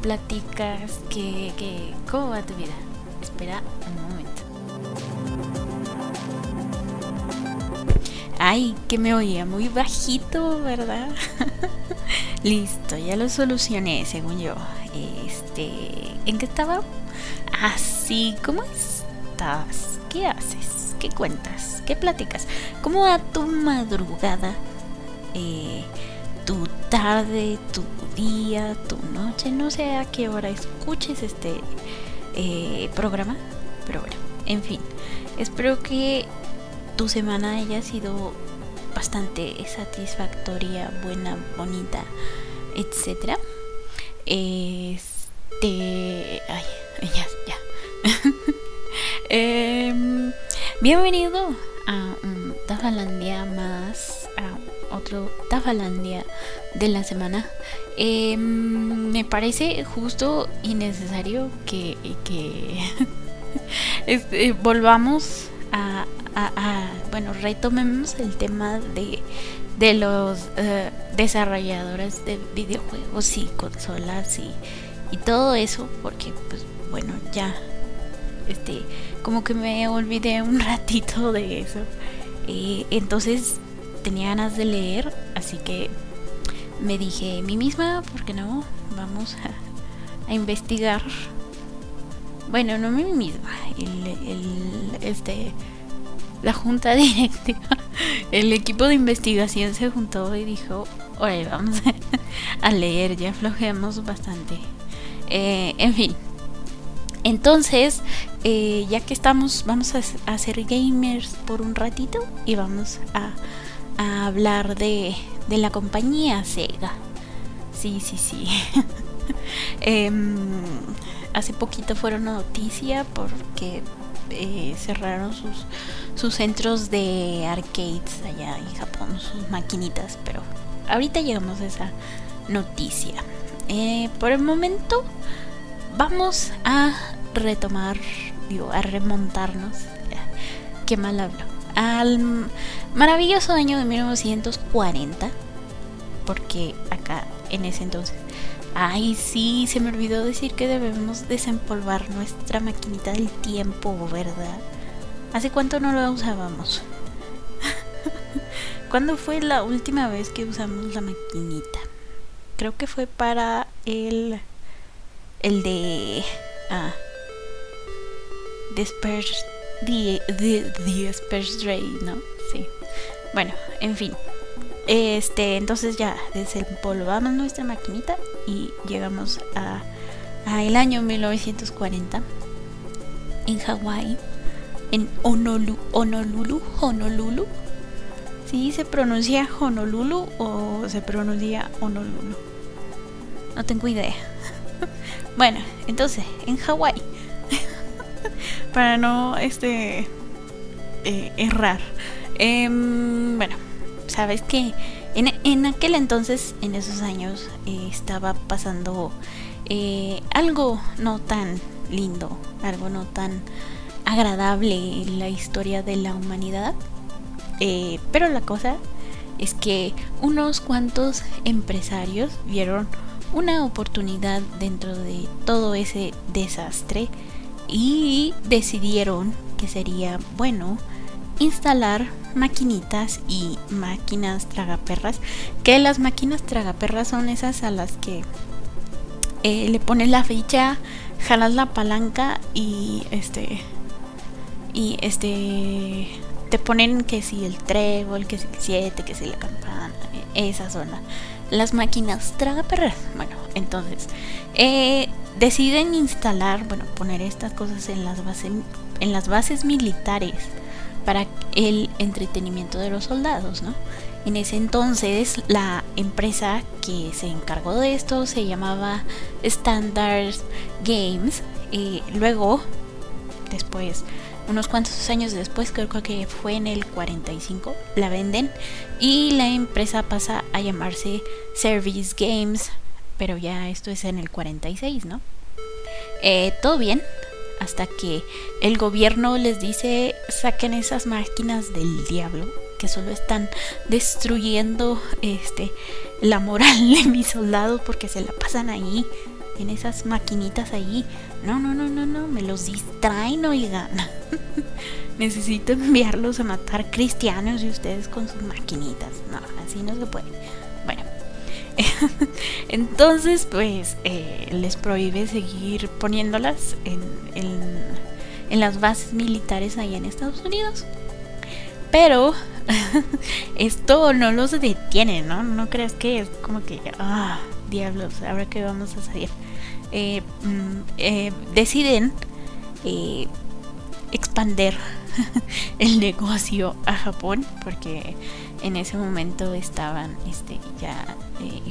platicas? ¿Qué, qué, ¿Cómo va tu vida? Espera un momento. Ay, que me oía muy bajito, ¿verdad? Listo, ya lo solucioné, según yo. Este, ¿en qué estaba? Así, ah, ¿cómo estás? ¿Qué haces? ¿Qué cuentas? ¿Qué platicas? ¿Cómo va tu madrugada? Eh, tu tarde, tu tu noche, no sé a qué hora escuches este eh, programa, pero bueno, en fin, espero que tu semana haya sido bastante satisfactoria, buena, bonita, etcétera. Este, ay, ya, ya. Em, bienvenido a un Tafalandia más, otro Tafalandia de la semana. Em, me parece justo y necesario que, que este, volvamos a, bueno, retomemos el tema de, de los eh, desarrolladores de videojuegos y consolas y, y todo eso, porque pues bueno, ya este como que me olvidé un ratito de eso. y entonces tenía ganas de leer, así que me dije a mí misma, ¿por qué no? Vamos a, investigar. Bueno, no a mí misma, el, este, la junta directiva, el equipo de investigación se juntó y dijo, oye, vamos a leer, ya flojeamos bastante. Eh, en fin, entonces, eh, ya que estamos, vamos a, ser gamers por un ratito y vamos a, hablar de, la compañía Sega. Sí, sí, sí. Em, hace poquito fueron noticia porque eh, cerraron sus, sus centros de arcades allá en Japón, sus maquinitas, pero ahorita llegamos a esa noticia. Eh, por el momento vamos a retomar, digo, a remontarnos, qué mal hablo, al maravilloso año de 1940, porque acá en ese entonces, ay sí, se me olvidó decir que debemos desempolvar nuestra maquinita del tiempo, ¿verdad? ¿Hace cuánto no la usábamos? ¿Cuándo fue la última vez que usamos la maquinita? Creo que fue para el el de ah, Disperse the, the, Ray, ¿no? Sí. Bueno, en fin. Este, entonces ya desempolvamos nuestra maquinita y llegamos a, a el año 1940 en Hawái, en Honolulu, Honolulu, Honolulu. ¿Sí se pronuncia Honolulu o se pronuncia Honolulu? No tengo idea. Bueno, entonces, en Hawái, para no este eh, errar. Em, bueno, sabes que en, aquel entonces, en esos años, eh, estaba pasando eh, algo no tan lindo, algo no tan agradable en la historia de la humanidad. pero la cosa es que unos cuantos empresarios vieron una oportunidad dentro de todo ese desastre y decidieron que sería bueno instalar maquinitas y máquinas tragaperras que las máquinas tragaperras son esas a las que eh, le pones la ficha jalas la palanca y este y este te ponen que si el trébol que si el 7 que si la campana esa zona las máquinas tragaperras. Bueno, entonces eh, deciden instalar, bueno, poner estas cosas en las bases, en las bases militares para el entretenimiento de los soldados, ¿no? En ese entonces la empresa que se encargó de esto se llamaba Standard Games. Y luego, después unos cuantos años después, creo que fue en el 45, la venden y la empresa pasa a llamarse Service Games, pero ya esto es en el 46, ¿no? Eh, todo bien, hasta que el gobierno les dice saquen esas máquinas del diablo que solo están destruyendo este la moral de mis soldados porque se la pasan ahí en esas maquinitas ahí. No, no, no, no, no, me los distraen, oigan. Necesito enviarlos a matar cristianos y ustedes con sus maquinitas. No, así no se puede. Entonces pues eh, les prohíbe seguir poniéndolas en, las bases militares ahí en Estados Unidos. Pero esto no los detiene, ¿no? No creas que es como que, ah, diablos, ahora que vamos a salir. Eh, mm, eh, deciden expander el negocio a Japón porque en ese momento estaban este, ya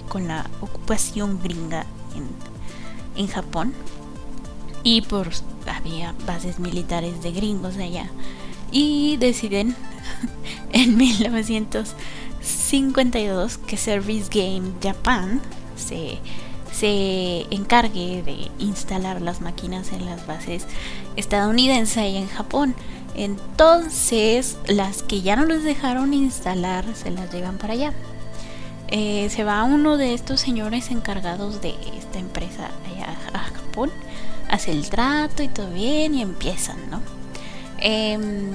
con la ocupación gringa en, en Japón y por había bases militares de gringos allá y deciden en 1952 que Service Game Japan se, se encargue de instalar las máquinas en las bases estadounidenses y en Japón. Entonces, las que ya no les dejaron instalar se las llevan para allá. Eh, se va uno de estos señores encargados de esta empresa allá a Japón, hace el trato y todo bien y empiezan, ¿no? Em,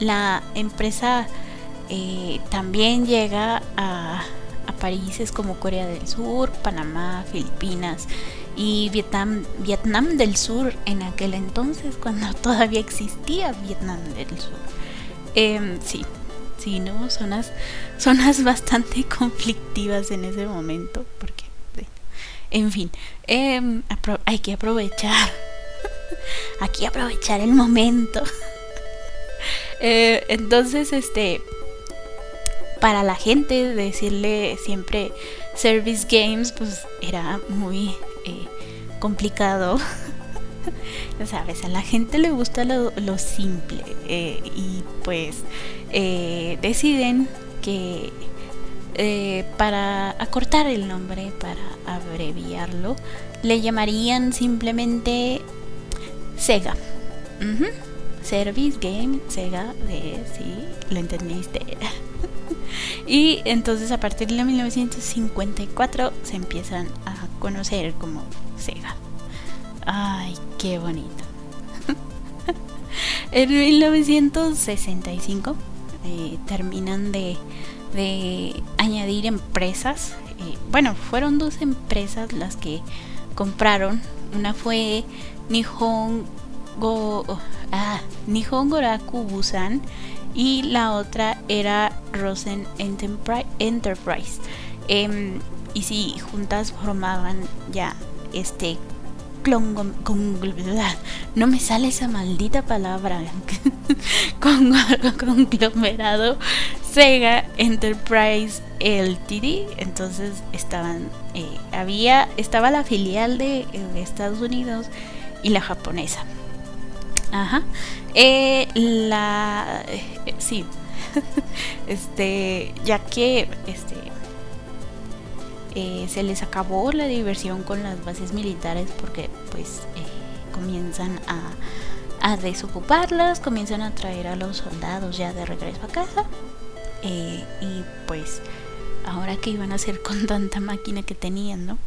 la empresa eh, también llega a, países como Corea del Sur, Panamá, Filipinas y Vietnam, Vietnam del Sur en aquel entonces cuando todavía existía Vietnam del Sur. Em, sí, sí, ¿no? Zonas, zonas bastante conflictivas en ese momento porque, en fin, em, hay que aprovechar, aquí aprovechar el momento. Eh, entonces, este, para la gente decirle siempre service games, pues era muy eh, complicado. Sabes, a la gente le gusta lo, simple eh, y pues deciden que para acortar el nombre, para abreviarlo, le llamarían simplemente Sega. Service Game Sega de sí, lo entendiste. y entonces a partir de 1954 se empiezan a conocer como Sega. Ay, qué bonito. en 1965 terminan de, de, añadir empresas. Eh, bueno, fueron dos empresas las que compraron. Una fue Nihon Go, ah, Goraku Busan y la otra era Rosen Enterprise. Em, y si juntas formaban ya este no me sale esa maldita palabra conglomerado Sega Enterprise Ltd entonces estaban eh, había estaba la filial de Estados Unidos y la japonesa Ajá. Eh, la. Eh, sí. este. Ya que. Este. Eh, se les acabó la diversión con las bases militares porque pues comienzan a, a, desocuparlas, comienzan a traer a los soldados ya de regreso a casa y pues ahora que iban a hacer con tanta máquina que tenían, ¿no?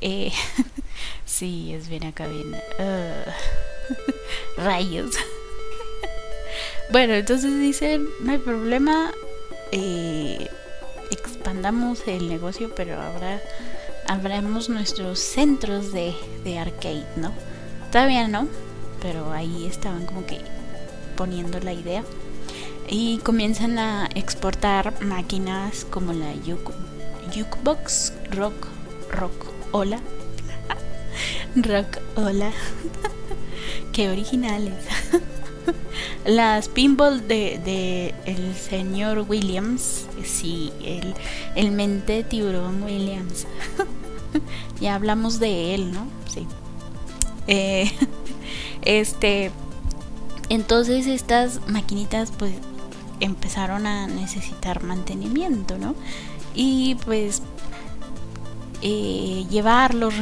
sí, es bien acá bien. Rayos. bueno, entonces dicen, no hay problema, eh, expandamos el negocio, pero ahora abramos nuestros centros de, de arcade, ¿no? Todavía no, pero ahí estaban como que poniendo la idea. Y comienzan a exportar máquinas como la Jukebox Rock Rock Hola. rock Hola. Qué originales. Las pinball de, el señor Williams. Sí, el, el mente tiburón Williams. ya hablamos de él, ¿no? Sí. Eh, este. Entonces estas maquinitas pues empezaron a necesitar mantenimiento, ¿no? Y pues eh, llevar los,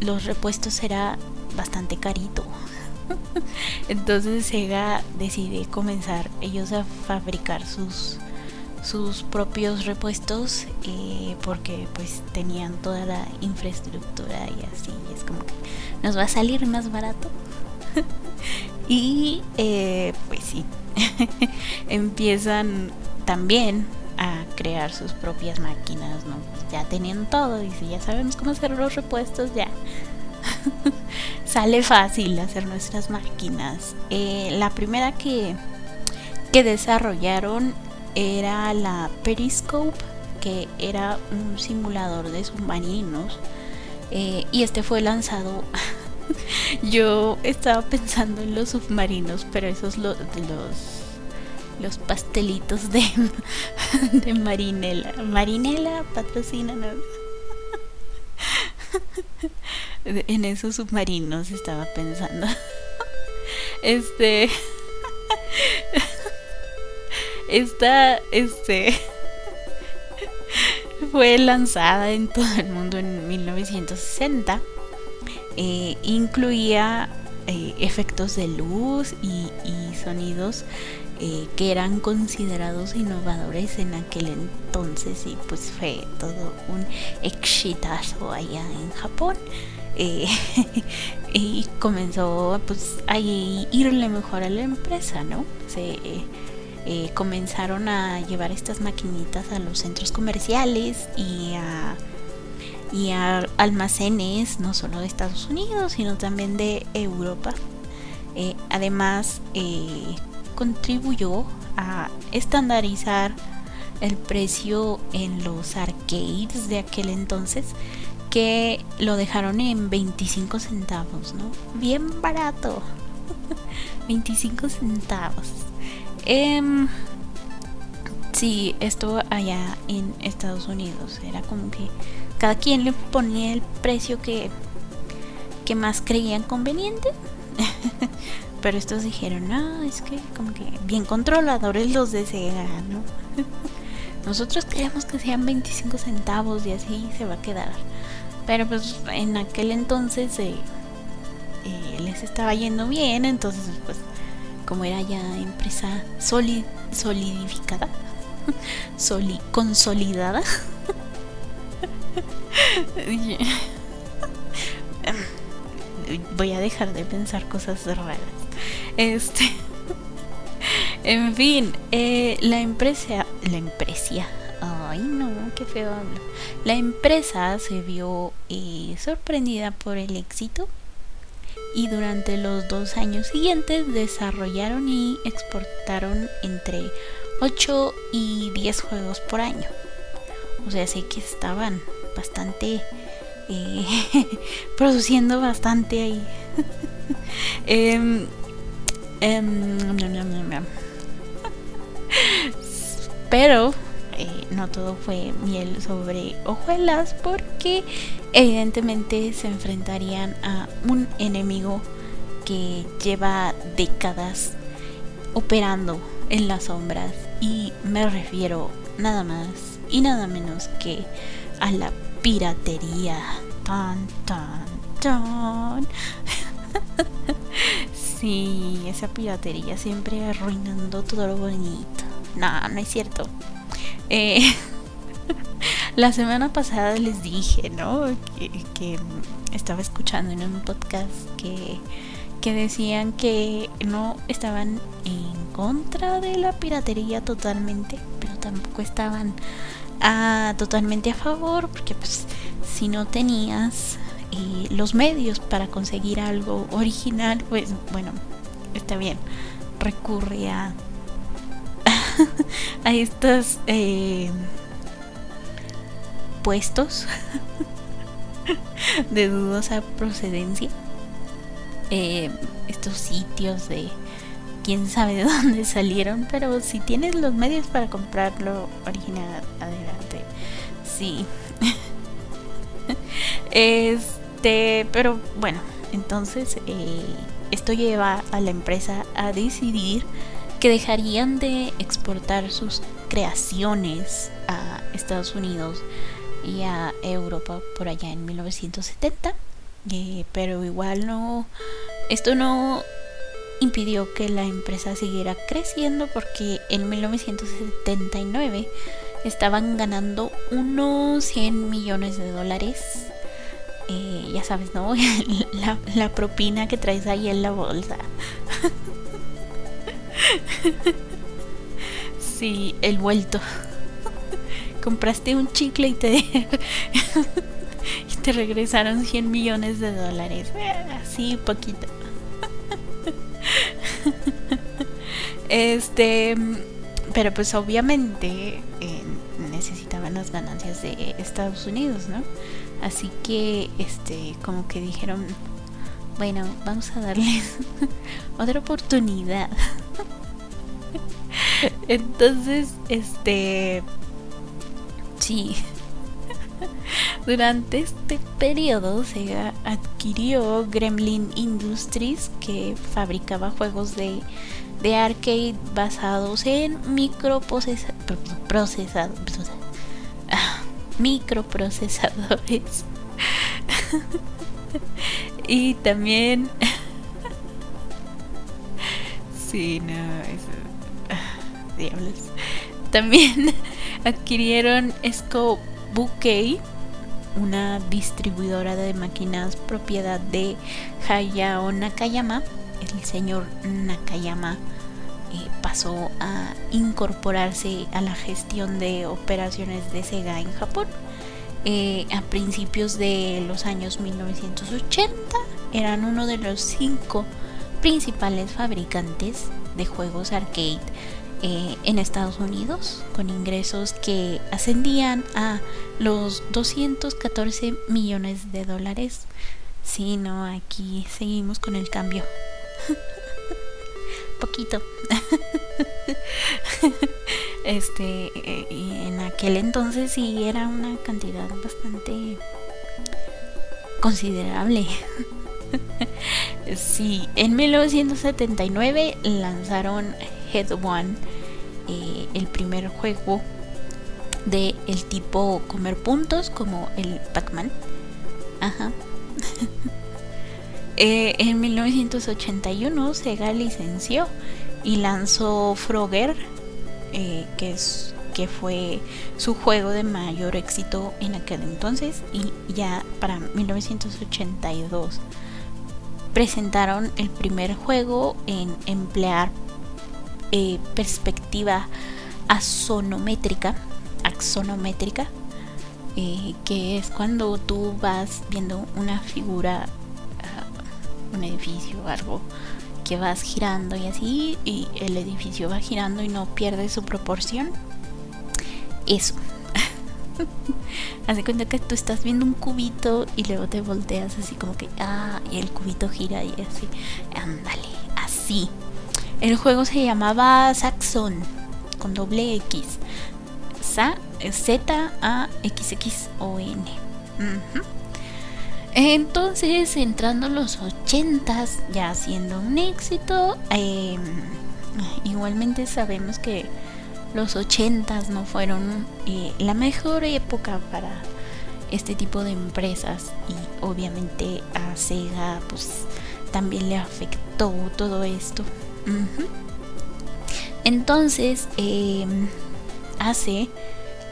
los repuestos era bastante carito. Entonces Sega decide comenzar ellos a fabricar sus, sus propios repuestos eh, porque pues tenían toda la infraestructura y así es como que nos va a salir más barato. Y eh, pues sí empiezan también a crear sus propias máquinas no pues ya tenían todo y si ya sabemos cómo hacer los repuestos ya sale fácil hacer nuestras máquinas eh, la primera que que desarrollaron era la Periscope, que era un simulador de submarinos. Eh, y este fue lanzado. Yo estaba pensando en los submarinos, pero esos los los pastelitos de, de Marinela. Marinela, patrocínanos. En esos submarinos estaba pensando. Este. Esta, este, fue lanzada en todo el mundo en 1960. Eh, incluía eh, efectos de luz y, sonidos eh, que eran considerados innovadores en aquel entonces y pues fue todo un exitazo allá en Japón. y comenzó pues a irle mejor a la empresa, ¿no? Se, eh, comenzaron a llevar estas maquinitas a los centros comerciales y a, y a almacenes no solo de Estados Unidos sino también de Europa. Eh, además eh, contribuyó a estandarizar el precio en los arcades de aquel entonces que lo dejaron en 25 centavos, ¿no? Bien barato. 25 centavos. Eh, sí, esto allá en Estados Unidos. Era como que cada quien le ponía el precio que, que más creían conveniente. Pero estos dijeron, no, es que como que bien controladores los de Sega, ¿no? Nosotros queremos que sean 25 centavos y así se va a quedar. Pero pues en aquel entonces eh, eh, les estaba yendo bien, entonces pues como era ya empresa solidificada, consolidada. Voy a dejar de pensar cosas raras. Este. En fin, eh, la empresa. La empresa. Ay, no, qué feo hablo. La empresa se vio eh, sorprendida por el éxito y durante los dos años siguientes desarrollaron y exportaron entre 8 y 10 juegos por año. O sea, sé que estaban bastante eh, produciendo bastante ahí. eh, pero eh, no todo fue miel sobre hojuelas porque evidentemente se enfrentarían a un enemigo que lleva décadas operando en las sombras y me refiero nada más y nada menos que a la piratería. Tan, tan, tan. sí, esa piratería siempre arruinando todo lo bonito. No, no es cierto. Eh, la semana pasada les dije, ¿no? Que, estaba escuchando en un podcast que, que decían que no estaban en contra de la piratería totalmente, pero tampoco estaban a, totalmente a favor, porque pues si no tenías eh, los medios para conseguir algo original, pues bueno, está bien, recurre a a estos eh, puestos de dudosa procedencia. Eh, estos sitios de quién sabe de dónde salieron, pero si tienes los medios para comprarlo original, adelante. Sí. este, pero bueno, entonces eh, esto lleva a la empresa a decidir que dejarían de exportar sus creaciones a Estados Unidos y a Europa por allá en 1970. Eh, pero igual no, esto no impidió que la empresa siguiera creciendo porque en 1979 estaban ganando unos 100 millones de dólares. Eh, ya sabes, ¿no? la, la propina que traes ahí en la bolsa. sí, el vuelto. Compraste un chicle y te, y te regresaron 100 millones de dólares. Así, poquito. Este, pero pues obviamente eh, necesitaban las ganancias de Estados Unidos, ¿no? Así que, este, como que dijeron, bueno, vamos a darles otra oportunidad. Entonces, este, sí. Durante este periodo se adquirió Gremlin Industries que fabricaba juegos de, de arcade basados en microprocesadores. Ah, microprocesadores. Y también... sí, no, eso... Diablos. También adquirieron Scope Bouquet, una distribuidora de máquinas propiedad de Hayao Nakayama. El señor Nakayama eh, pasó a incorporarse a la gestión de operaciones de Sega en Japón. Eh, a principios de los años 1980 eran uno de los cinco principales fabricantes de juegos arcade eh, en Estados Unidos con ingresos que ascendían a los 214 millones de dólares. Si no, aquí seguimos con el cambio. Poquito. este, eh, en aquel entonces sí era una cantidad bastante considerable. sí, en 1979 lanzaron Head One, eh, el primer juego de el tipo comer puntos como el Pac-Man. Ajá. Eh, en 1981 Sega licenció y lanzó Frogger, eh, que es que fue su juego de mayor éxito en aquel entonces y ya para 1982 presentaron el primer juego en emplear eh, perspectiva axonométrica, axonométrica, eh, que es cuando tú vas viendo una figura, uh, un edificio algo que vas girando y así, y el edificio va girando y no pierde su proporción. Eso. Haz de cuenta que tú estás viendo un cubito y luego te volteas así como que, ah, y el cubito gira y así. Ándale, así. El juego se llamaba Saxon con doble X. Z-A-X-X-O-N. Entonces, entrando los 80 ya siendo un éxito, em, igualmente sabemos que los 80 no fueron eh, la mejor época para este tipo de empresas y obviamente a Sega pues también le afectó todo esto. Entonces, em, hace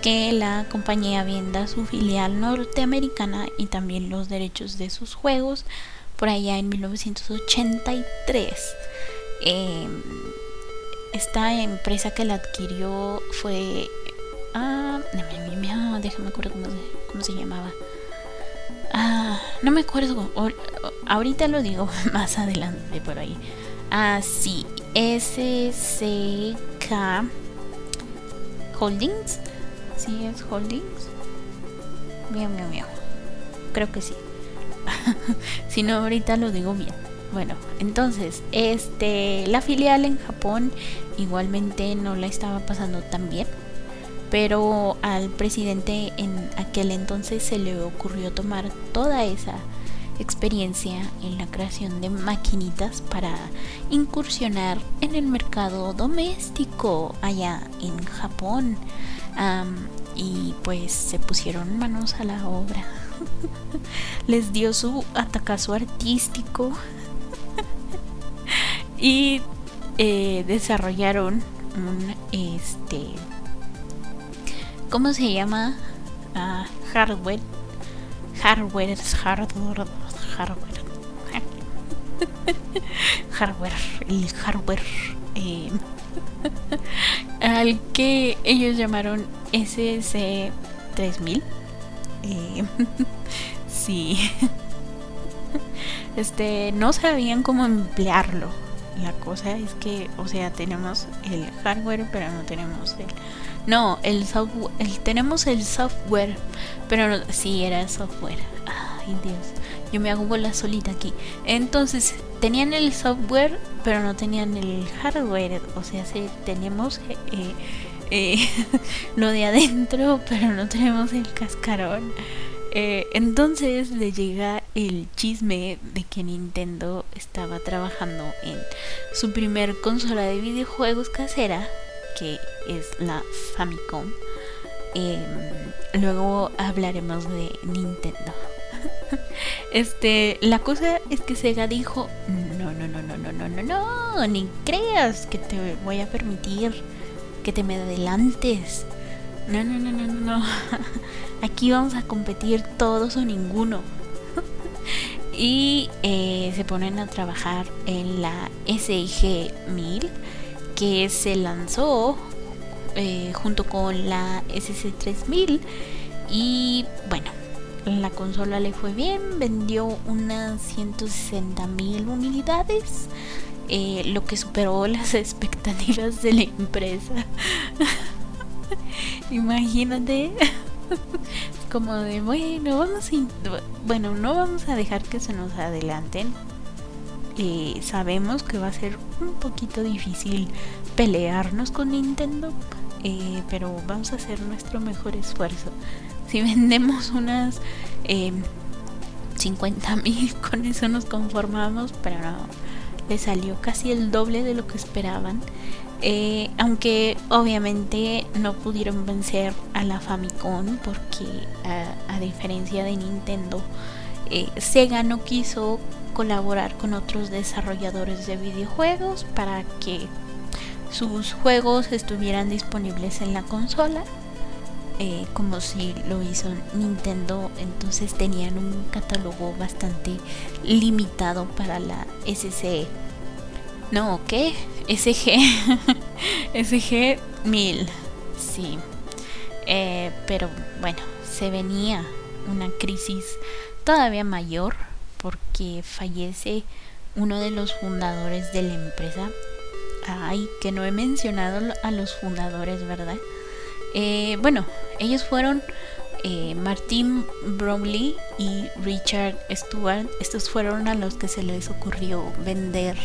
que la compañía venda su filial norteamericana y también los derechos de sus juegos por allá en 1983. Em, esta empresa que la adquirió fue... Ah, déjame acuerdo cómo, cómo se llamaba. Ah, no me acuerdo. Ahorita lo digo más adelante por ahí. Ah, sí. SCK Holdings. Sí, es Holdings. Bien, bien, bien. Creo que sí. si no, ahorita lo digo bien. Bueno, entonces, este, la filial en Japón igualmente no la estaba pasando tan bien, pero al presidente en aquel entonces se le ocurrió tomar toda esa experiencia en la creación de maquinitas para incursionar en el mercado doméstico allá en Japón. Y pues se pusieron manos a la obra. Les dio su atacazo artístico. y eh, desarrollaron un este ¿cómo se llama? Ah, hardware hardware hardware hardware hardware el hardware eh, al que ellos llamaron SC 3000 eh, sí. Este no sabían cómo emplearlo. La cosa es que o sea tenemos el hardware pero no tenemos el no el software tenemos el software pero no, sí era software. Ay dios yo me hago bola solita aquí entonces tenían el software pero no tenían el hardware o sea sí, tenemos eh, eh, lo de adentro pero no tenemos el cascarón eh, entonces le llega el chisme de que Nintendo estaba trabajando en su primer consola de videojuegos casera, que es la Famicom. Em, luego hablaremos de Nintendo. Este, la cosa es que Sega dijo, no, no, no, no, no, no, no, no, ni creas que te voy a permitir que te me adelantes. No, no, no, no, no. Aquí vamos a competir todos o ninguno. y eh, se ponen a trabajar en la SIG 1000 que se lanzó eh, junto con la SC 3000 y bueno la consola le fue bien vendió unas 160 mil unidades eh, lo que superó las expectativas de la empresa. Imagínate. Como de bueno vamos a bueno no vamos a dejar que se nos adelanten eh, sabemos que va a ser un poquito difícil pelearnos con Nintendo eh, pero vamos a hacer nuestro mejor esfuerzo si vendemos unas eh, 50 mil con eso nos conformamos pero no le salió casi el doble de lo que esperaban eh, aunque obviamente no pudieron vencer a la Famicom porque a, diferencia de Nintendo, eh, Sega no quiso colaborar con otros desarrolladores de videojuegos para que sus juegos estuvieran disponibles en la consola. Eh, como si lo hizo Nintendo, entonces tenían un catálogo bastante limitado para la SCE no, ¿qué? SG. SG 1000. Sí. Eh, pero bueno, se venía una crisis todavía mayor porque fallece uno de los fundadores de la empresa. Ay, que no he mencionado a los fundadores, ¿verdad? Eh, bueno, ellos fueron eh, Martin Bromley y Richard Stewart. Estos fueron a los que se les ocurrió vender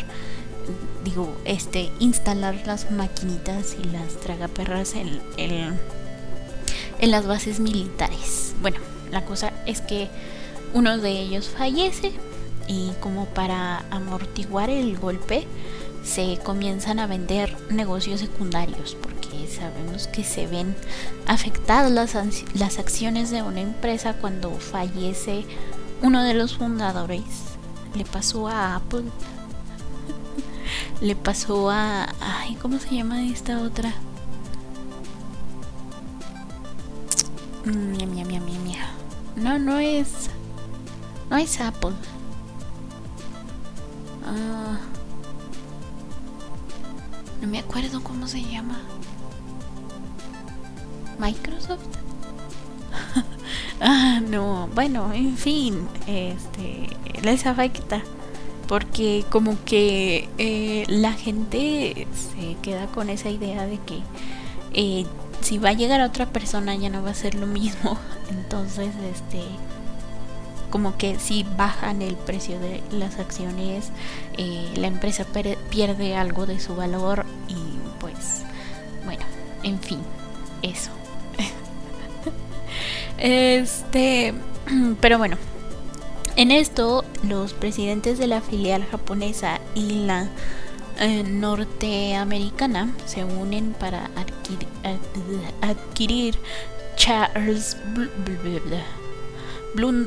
digo, este, instalar las maquinitas y las tragaperras en, en, las bases militares. Bueno, la cosa es que uno de ellos fallece y como para amortiguar el golpe se comienzan a vender negocios secundarios sabemos que se ven afectadas las, acciones de una empresa cuando fallece uno de los fundadores. Le pasó a Apple le pasó a... Ay, ¿cómo se llama esta otra? Mia, mia, mia, mia, No, no es... No es Apple. Ah, no me acuerdo cómo se llama. Microsoft. ah, no. Bueno, en fin. Este. Les afecta porque como que eh, la gente se queda con esa idea de que eh, si va a llegar otra persona ya no va a ser lo mismo entonces este como que si bajan el precio de las acciones eh, la empresa pierde algo de su valor y pues bueno en fin eso este pero bueno en esto, los presidentes de la filial japonesa y la eh, norteamericana se unen para adquirir, Charles Bloom,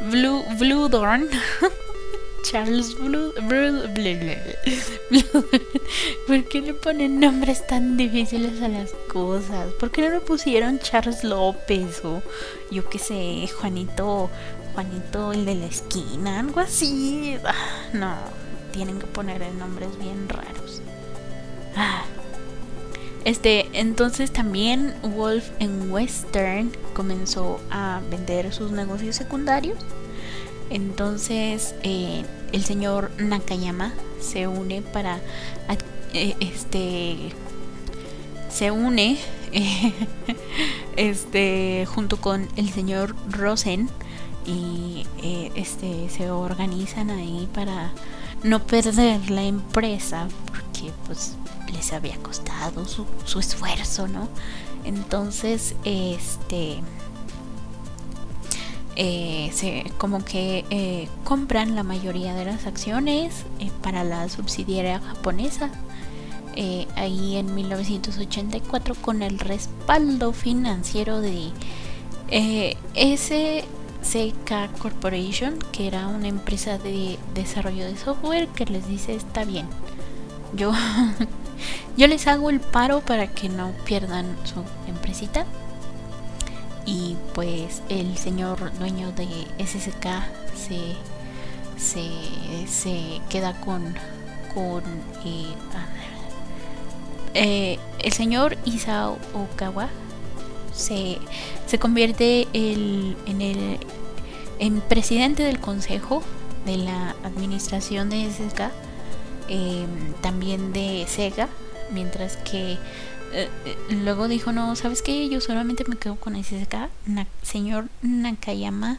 Blue, Blue Dorn. Charles Blue, ¿Por qué le ponen nombres tan difíciles a las cosas? ¿Por qué no le pusieron Charles López o yo qué sé, Juanito, Juanito el de la esquina, algo así? Ah, no, tienen que poner nombres bien raros. Ah. Este, entonces también Wolf en Western comenzó a vender sus negocios secundarios entonces eh, el señor Nakayama se une para eh, este se une este junto con el señor Rosen y eh, este se organizan ahí para no perder la empresa porque pues les había costado su, su esfuerzo no entonces este eh, se, como que eh, compran la mayoría de las acciones eh, para la subsidiaria japonesa. Ahí en 1984 con el respaldo financiero de SCK Corporation que era una empresa de desarrollo de software que les dice está bien yo yo les hago el paro para que no pierdan su empresita y pues el señor dueño de SSK se, se, queda con, con eh, eh, el señor Isao Okawa se, se convierte el, en el en presidente del consejo de la administración de SSK em, también de Sega mientras que eh, eh, luego dijo, no, ¿sabes qué? Yo solamente me quedo con SSK. señor Nakayama,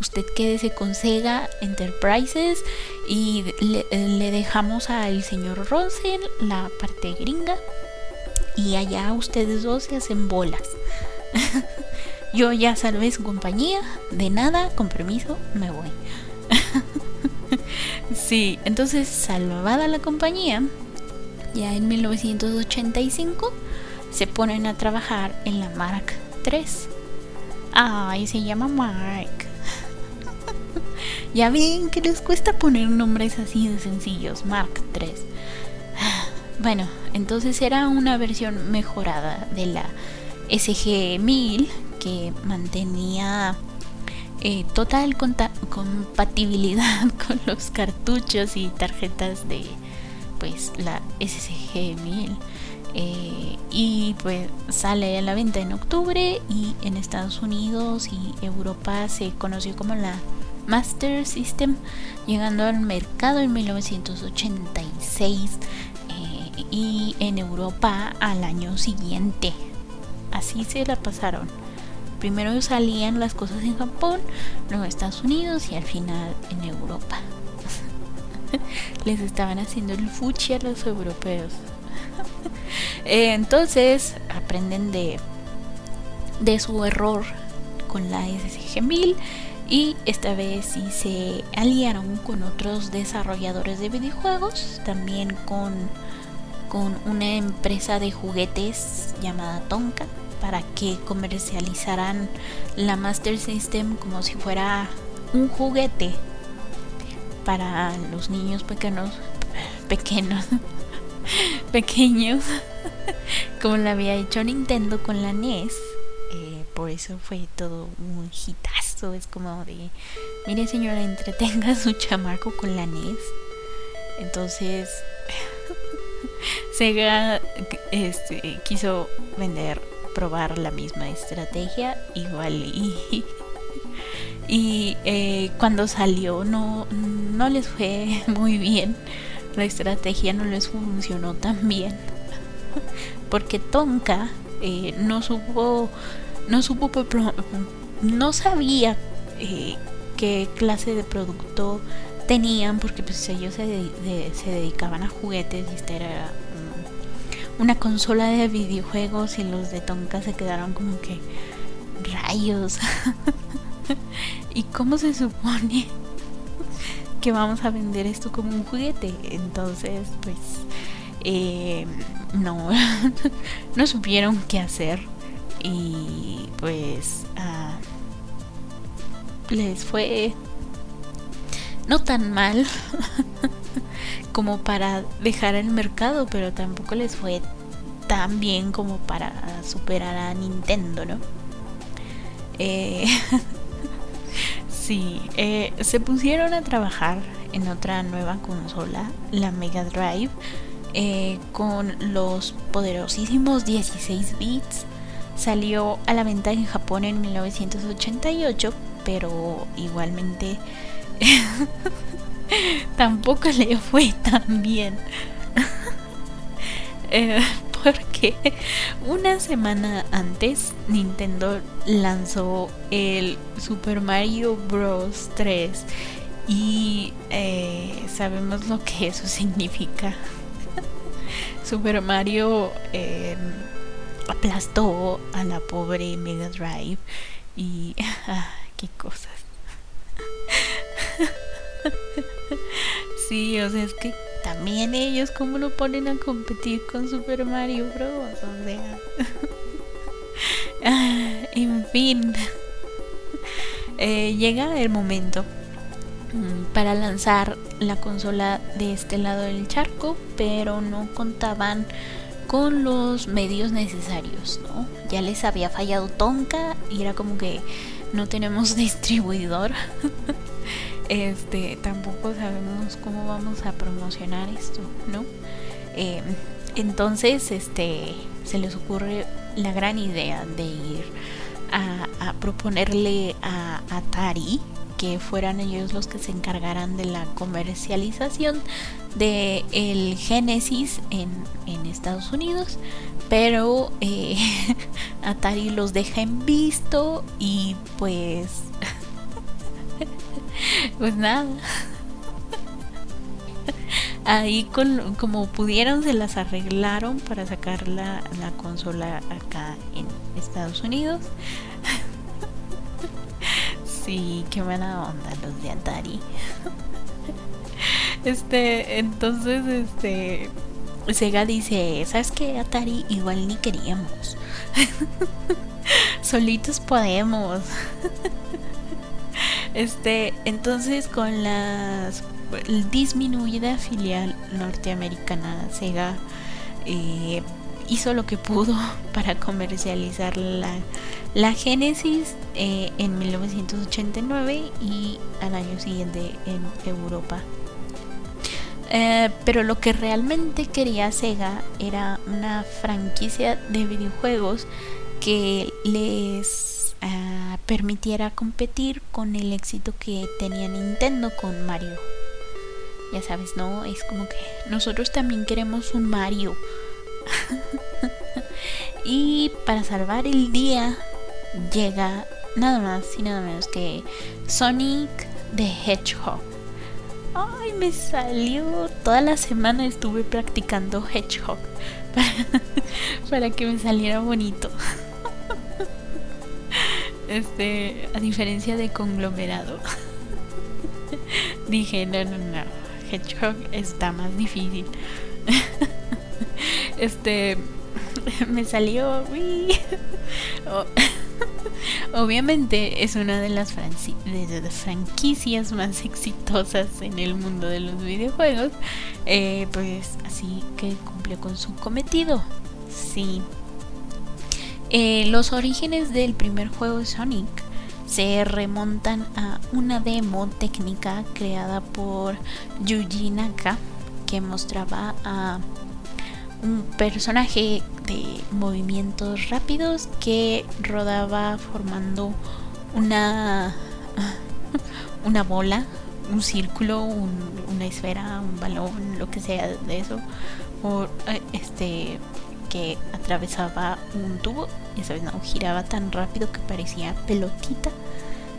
usted quédese con Sega Enterprises y le, dejamos al señor Rosen la parte gringa y allá ustedes dos se hacen bolas. Yo ya salvé su compañía, de nada, con permiso, me voy. sí, entonces salvada la compañía, ya en 1985 se ponen a trabajar en la Mark III. Ay, se llama Mark. ya ven que les cuesta poner nombres así de sencillos, Mark III. Bueno, entonces era una versión mejorada de la SG-1000 que mantenía eh, total compatibilidad con los cartuchos y tarjetas de pues la SG-1000 eh, y pues sale a la venta en octubre y en Estados Unidos y Europa se conoció como la Master System llegando al mercado en 1986 eh, y en Europa al año siguiente. Así se la pasaron. Primero salían las cosas en Japón luego Estados Unidos y al final en Europa. Les estaban haciendo el fuchi a los europeos eh, entonces aprenden de, de su error con la SSG-1000 y esta vez sí se aliaron con otros desarrolladores de videojuegos, también con, con una empresa de juguetes llamada Tonka para que comercializaran la Master System como si fuera un juguete para los niños pequeños pequeños pequeños, como lo había hecho Nintendo con la NES. Eh, por eso fue todo un hitazo. Es como de, mire señora, entretenga su chamaco con la NES. Entonces, Sega este, quiso vender, probar la misma estrategia, igual y... Y eh, cuando salió no, no les fue muy bien la estrategia no les funcionó tan bien. Porque Tonka eh, no supo, no supo, no sabía eh, qué clase de producto tenían, porque pues ellos se, se dedicaban a juguetes y esta era una consola de videojuegos y los de Tonka se quedaron como que rayos. ¿Y cómo se supone que vamos a vender esto como un juguete. Entonces, pues, eh, no, no supieron qué hacer. Y pues, ah, les fue no tan mal como para dejar el mercado, pero tampoco les fue tan bien como para superar a Nintendo, ¿no? Eh, sí, eh, se pusieron a trabajar en otra nueva consola, la Mega Drive, eh, con los poderosísimos 16 bits. Salió a la venta en Japón en 1988, pero igualmente tampoco le fue tan bien. eh, porque una semana antes Nintendo lanzó el Super Mario Bros. 3 y eh, sabemos lo que eso significa. Super Mario eh, aplastó a la pobre Mega Drive y ah, qué cosas. sí, o sea, es que también ellos cómo lo ponen a competir con Super Mario Bros. O sea. En fin. Eh, llega el momento mm, para lanzar la consola de este lado del charco, pero no contaban con los medios necesarios, ¿no? Ya les había fallado Tonka y era como que no tenemos distribuidor. Este, tampoco sabemos cómo vamos a promocionar esto, ¿no? Em, entonces, este, se les ocurre la gran idea de ir a, proponerle a Atari que fueran ellos los que se encargaran de la comercialización de el en Estados Unidos pero eh, Atari los deja en visto y pues pues nada. Ahí con, como pudieron se las arreglaron para sacar la, la consola acá en Estados Unidos. sí, qué buena onda los de Atari. este, entonces, este, Sega dice, ¿sabes qué? Atari igual ni queríamos. Solitos podemos. Este, entonces con la disminuida filial norteamericana, Sega eh, hizo lo que pudo para comercializar la, la Genesis eh, en 1989 y al año siguiente en Europa. Eh, pero lo que realmente quería Sega era una franquicia de videojuegos que les permitiera competir con el éxito que tenía Nintendo con Mario. Ya sabes, ¿no? Es como que nosotros también queremos un Mario. y para salvar el día llega nada más y nada menos que Sonic the Hedgehog. Ay, me salió. Toda la semana estuve practicando Hedgehog para, para que me saliera bonito. Este, a diferencia de conglomerado. Dije, no, no, no. Hedgehog está más difícil. este, me salió. Obviamente es una de las franquicias más exitosas en el mundo de los videojuegos. Eh, pues así que cumplió con su cometido. Sí, eh, los orígenes del primer juego de Sonic se remontan a una demo técnica creada por Yuji Naka que mostraba a un personaje de movimientos rápidos que rodaba formando una una bola, un círculo, una esfera, un balón, lo que sea de eso, eh, este que atravesaba un tubo, y sabes, no, giraba tan rápido que parecía pelotita,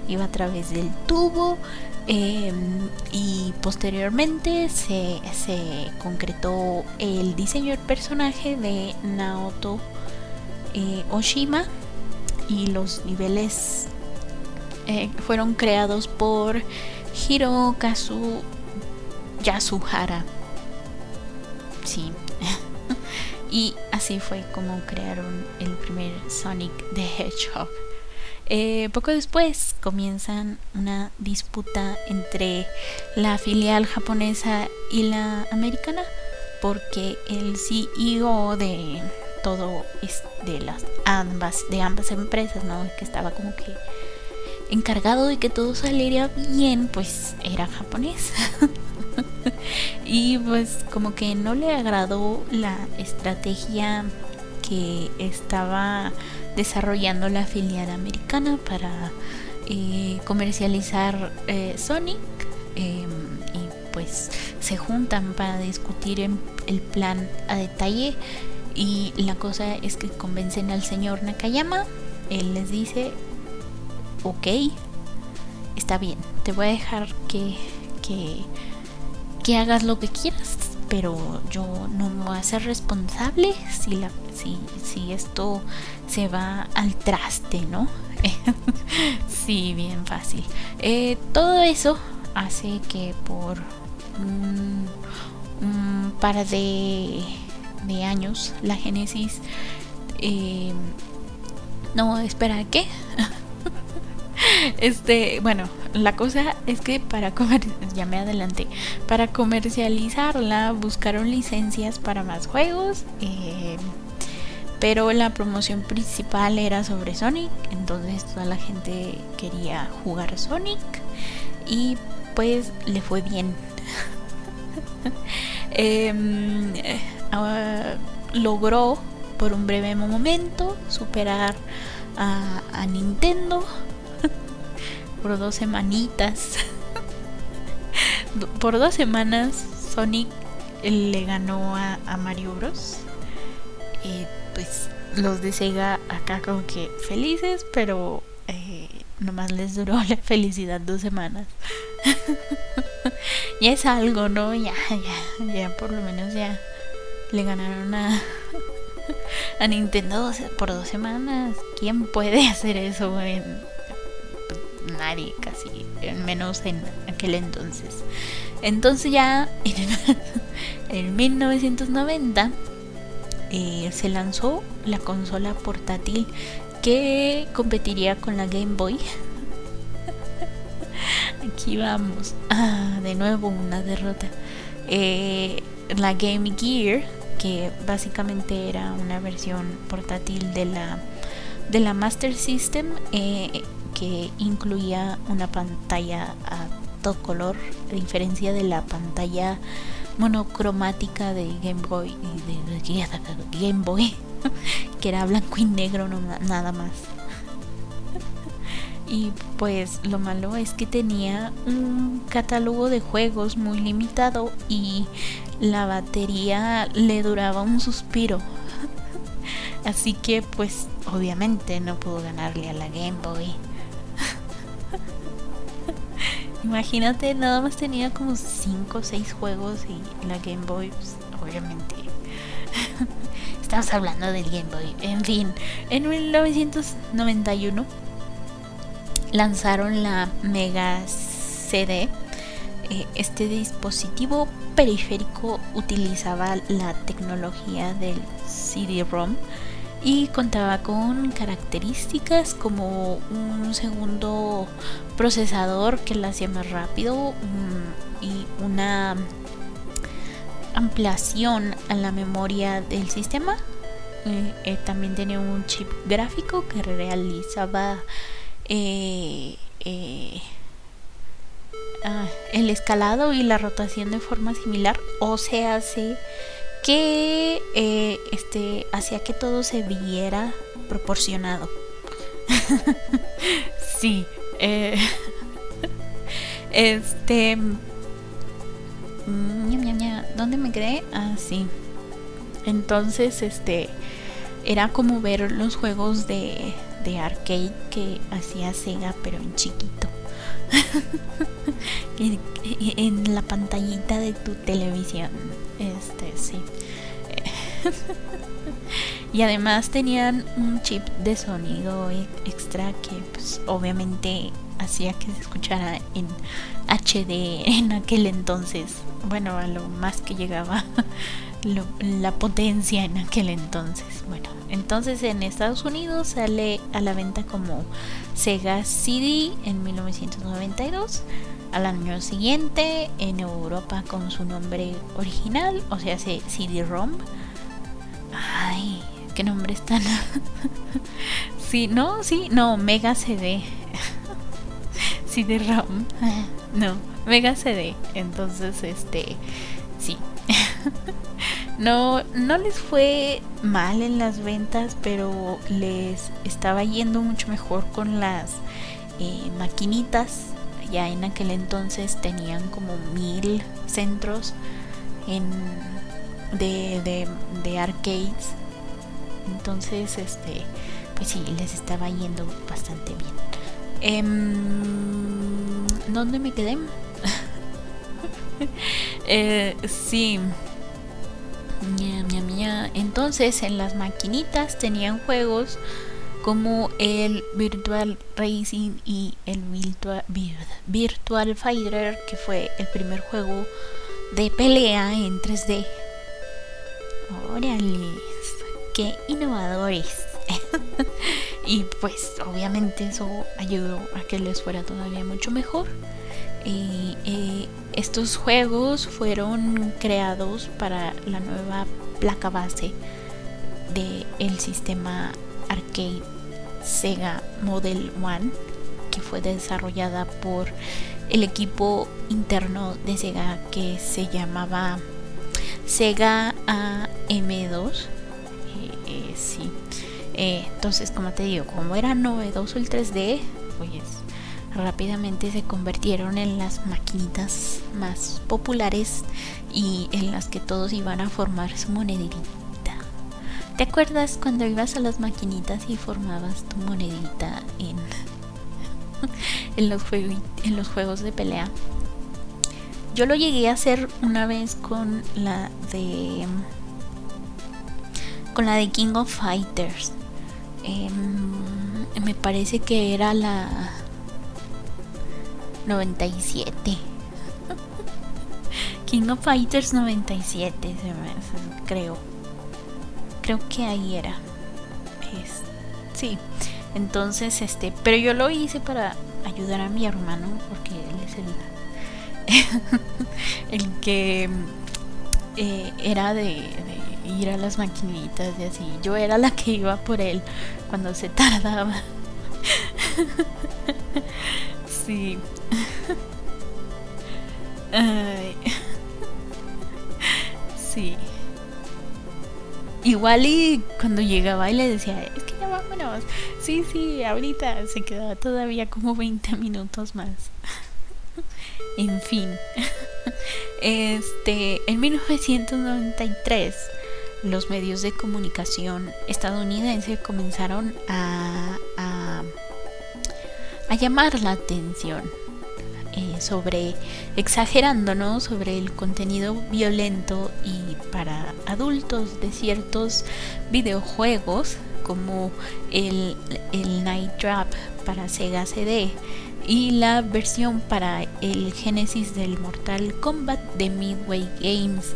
iba a través del tubo em, y posteriormente se, se, concretó el diseño del personaje de Naoto eh, Oshima y los niveles eh, fueron creados por Hirokazu Yasuhara. Sí. Y así fue como crearon el primer Sonic the Hedgehog. Eh, poco después comienzan una disputa entre la filial japonesa y la americana porque el CEO de todo de las ambas de ambas empresas, ¿no? Que estaba como que encargado de que todo saliera bien, pues era japonés. y pues como que no le agradó la estrategia que estaba desarrollando la filial americana para eh, comercializar eh, Sonic em, y pues se juntan para discutir el plan a detalle. Y la cosa es que convencen al señor Nakayama. Él les dice ok está bien te voy a dejar que que, que hagas lo que quieras pero yo no me voy a ser responsable si la si, si esto se va al traste, ¿no? sí, bien fácil. Eh, todo eso hace que por un, par de, de, años la Génesis... Eh, no, espera, ¿qué? este, bueno, la cosa es que para comer, ya me adelanté, para comercializarla buscaron licencias para más juegos. Eh, pero la promoción principal era sobre Sonic, entonces toda la gente quería jugar Sonic y pues le fue bien. Em, ah, logró por un breve momento superar a, Nintendo por dos semanitas. por dos semanas Sonic le ganó a, a Mario Bros. Eh, pues los de Sega acá como que felices, pero eh, nomás les duró la felicidad dos semanas. ya es algo, ¿no? Ya, ya, ya por lo menos ya le ganaron a, a Nintendo por dos semanas. ¿Quién puede hacer eso? En, nadie casi, menos en aquel entonces. Entonces ya en, en 1990 eh, se lanzó la consola portátil que competiría con la Game Boy. Aquí vamos. Ah, de nuevo una derrota. Eh, la Game Gear, que básicamente era una versión portátil de la, de la Master System, eh, que incluía una pantalla a todo color, a diferencia de la pantalla monocromática de Game Boy y de, Game Boy que era blanco y negro nada más. Y pues lo malo es que tenía un catálogo de juegos muy limitado y la batería le duraba un suspiro. Así que pues obviamente no pudo ganarle a la Game Boy Imagínate, nada más tenía como 5 o 6 juegos y la Game Boy, pues, obviamente. Estamos hablando del Game Boy. En fin, en 1991 lanzaron la Mega CD. Eh, este dispositivo periférico utilizaba la tecnología del CD-ROM y contaba con características como un segundo procesador que lo hacía más rápido y una ampliación a la memoria del sistema. Eh, eh, también tenía un chip gráfico que realizaba eh, ah, el escalado y la rotación de forma similar o se hace que eh, este hacía que todo se viera proporcionado. sí. Eh, este. ¿Dónde me quedé? Ah, sí. Entonces, este. Era como ver los juegos de, de arcade que hacía Sega, pero en chiquito. en la pantallita de tu televisión. Este, sí. y además tenían un chip de sonido extra que pues obviamente hacía que se escuchara en HD en aquel entonces. Bueno, a lo más que llegaba. la potencia en aquel entonces. Bueno, entonces en Estados Unidos sale a la venta como Sega CD en 1992. Al año siguiente en Europa con su nombre original, o sea, CD-ROM. Ay, qué nombre están. sí, no, sí, no, Mega CD. CD-ROM. no, Mega CD. Entonces, este, sí. no, no les fue mal en las ventas, pero les estaba yendo mucho mejor con las eh, maquinitas. Ya en aquel entonces tenían como mil centros en, de, de, arcades. Entonces, este, pues sí, les estaba yendo bastante bien. Em, ¿Dónde me quedé? eh, sí. Entonces en las maquinitas tenían juegos como el Virtual Racing y el Virtual, Fighter, que fue el primer juego de pelea en 3D. Órale, qué innovadores. y pues obviamente eso ayudó a que les fuera todavía mucho mejor. Y, eh, estos juegos fueron creados para la nueva placa base del el sistema arcade Sega Model 1 que fue desarrollada por el equipo interno de Sega que se llamaba Sega AM2 eh, eh, sí entonces como te digo como era novedoso el 3D pues rápidamente se convirtieron en las maquinitas más populares y en las que todos iban a formar su monedita. ¿Te acuerdas cuando ibas a las maquinitas y formabas tu monedita en, en, los, en los juegos de pelea? Yo lo llegué a hacer una vez con la de con la de King of Fighters. Em, me parece que era la 97. King of Fighters 97, creo. Creo que ahí era. Sí. Entonces, este, pero yo lo hice para ayudar a mi hermano porque él es el el que eh, era de, de ir a las maquinitas y así. Yo era la que iba por él cuando se tardaba. sí. Ay. Sí. Igual y cuando llegaba y le decía, es que ya vámonos. Sí, sí, ahorita se quedaba todavía como 20 minutos más. en fin. Este, en 1993 los medios de comunicación estadounidenses comenzaron a, a, a llamar la atención eh, sobre exagerando ¿no? sobre el contenido violento y para adultos de ciertos videojuegos como el, el Night Trap para Sega CD y la versión para el Genesis del Mortal Kombat de Midway Games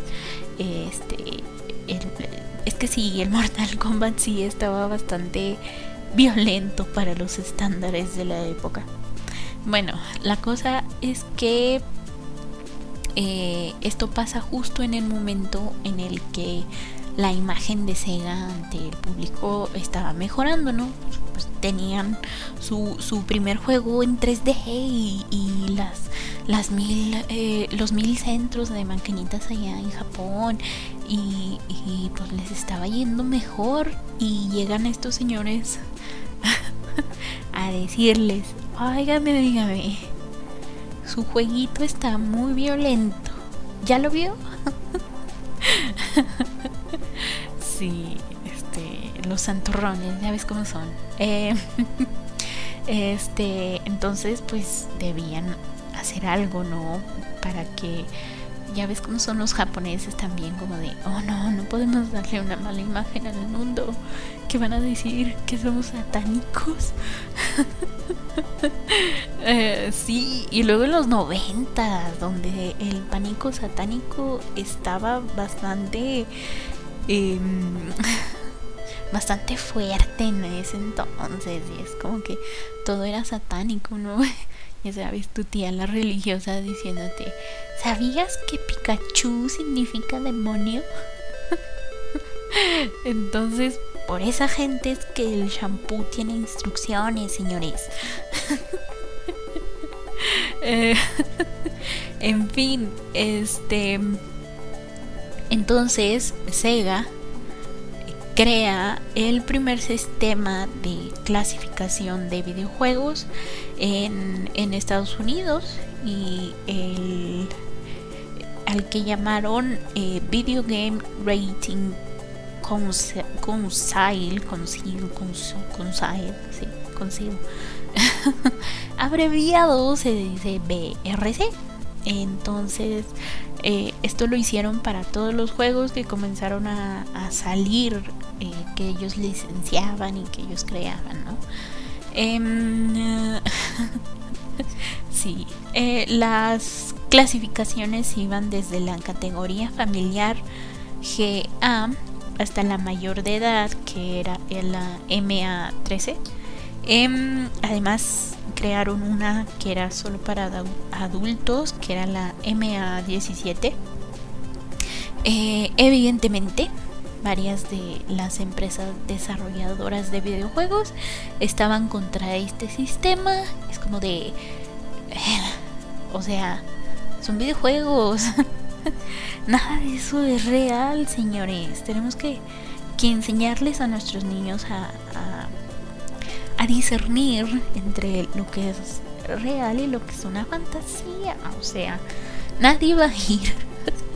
este es que sí el Mortal Kombat sí estaba bastante violento para los estándares de la época bueno, la cosa es que eh, esto pasa justo en el momento en el que la imagen de Sega ante el público estaba mejorando, ¿no? Pues tenían su, su primer juego en 3D y, las, las mil, eh, los mil centros de maquinitas allá en Japón y, y pues les estaba yendo mejor y llegan estos señores a decirles, Óigame, dígame. Su jueguito está muy violento. ¿Ya lo vio? sí, este, los santurrones, ya ves cómo son. Eh, este, entonces, pues debían hacer algo, ¿no? Para que ya ves cómo son los japoneses también, como de, oh no, no podemos darle una mala imagen al mundo, que van a decir que somos satánicos. Eh, sí, y luego en los 90, donde el pánico satánico estaba bastante... Em, bastante fuerte en ese entonces y es como que todo era satánico, ¿no? Sabes, tu tía la religiosa diciéndote, ¿sabías que Pikachu significa demonio? Entonces, por esa gente es que el shampoo tiene instrucciones, señores. Eh, en fin, este... Entonces, Sega crea el primer sistema de clasificación de videojuegos en, Estados Unidos y el al que llamaron eh, Video Game Rating Council, Council, Council, sí, abreviado se dice BRC. Entonces, eh, esto lo hicieron para todos los juegos que comenzaron a, salir, eh, que ellos licenciaban y que ellos creaban, ¿no? Em, sí, eh, las clasificaciones iban desde la categoría familiar GA hasta la mayor de edad, que era la MA13. Em, además, crearon una que era solo para adultos, que era la MA17. Eh, evidentemente, varias de las empresas desarrolladoras de videojuegos estaban contra este sistema. Es como de... o sea, son videojuegos. Nada de eso es real, señores. Tenemos que, que enseñarles a nuestros niños a, a discernir entre lo que es real y lo que es una fantasía. O sea, nadie va a ir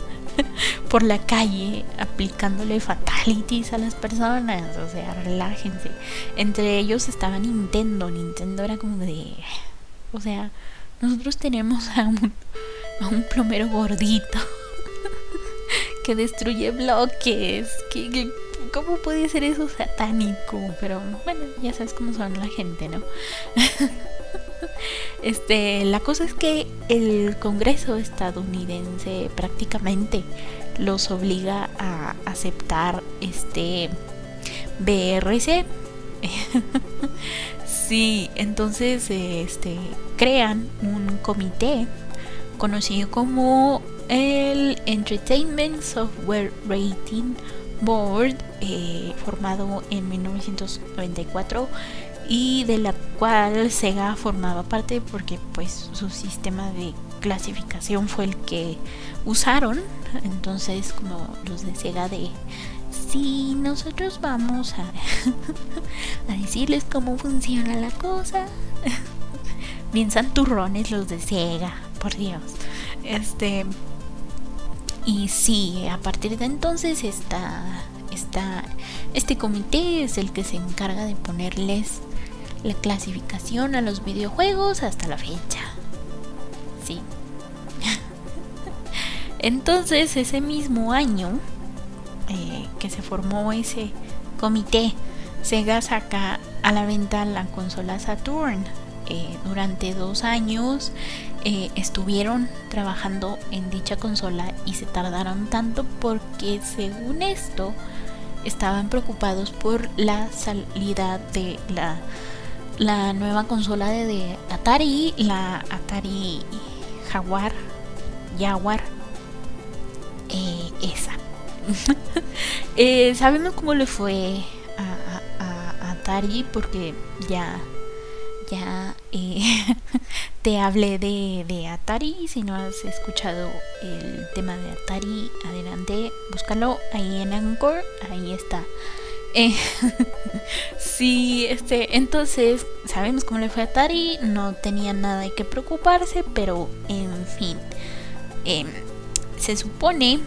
por la calle aplicándole fatalities a las personas. O sea, relájense. Entre ellos estaba Nintendo. Nintendo era como de. O sea, nosotros tenemos a un, a un plomero gordito que destruye bloques. Que, ¿Cómo puede ser eso satánico? Pero bueno, ya sabes cómo son la gente, ¿no? este, la cosa es que el Congreso estadounidense prácticamente los obliga a aceptar este BRC. sí, entonces este crean un comité conocido como el Entertainment Software Rating Board eh, formado en 1994 y de la cual Sega formaba parte porque pues su sistema de clasificación fue el que usaron. Entonces como los de Sega de si nosotros vamos a, a decirles cómo funciona la cosa bien santurrones los de Sega por Dios. Este y sí, a partir de entonces está, está, este comité es el que se encarga de ponerles la clasificación a los videojuegos hasta la fecha. Sí. entonces ese mismo año eh, que se formó ese comité, Sega saca a la venta la consola Saturn. Eh, durante dos años eh, estuvieron trabajando en dicha consola y se tardaron tanto porque según esto estaban preocupados por la salida de la, la nueva consola de, Atari, la Atari Jaguar, Jaguar, eh, esa. Sabemos cómo le fue a Atari porque ya ya eh, te hablé de, Atari. Si no has escuchado el tema de Atari, adelante, búscalo ahí en Anchor, ahí está. Eh, sí, este, entonces sabemos cómo le fue a Atari, no tenía nada de que preocuparse, pero en fin, em, se supone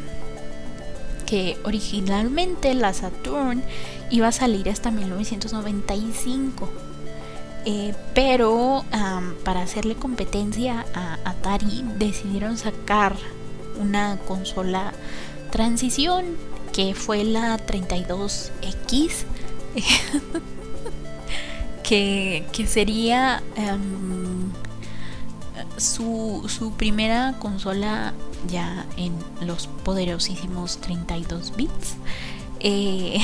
que originalmente la Saturn iba a salir hasta 1995 eh, pero para hacerle competencia a Atari decidieron sacar una consola transición que fue la 32X. que, que sería su, su primera consola ya en los poderosísimos 32 bits. Eh,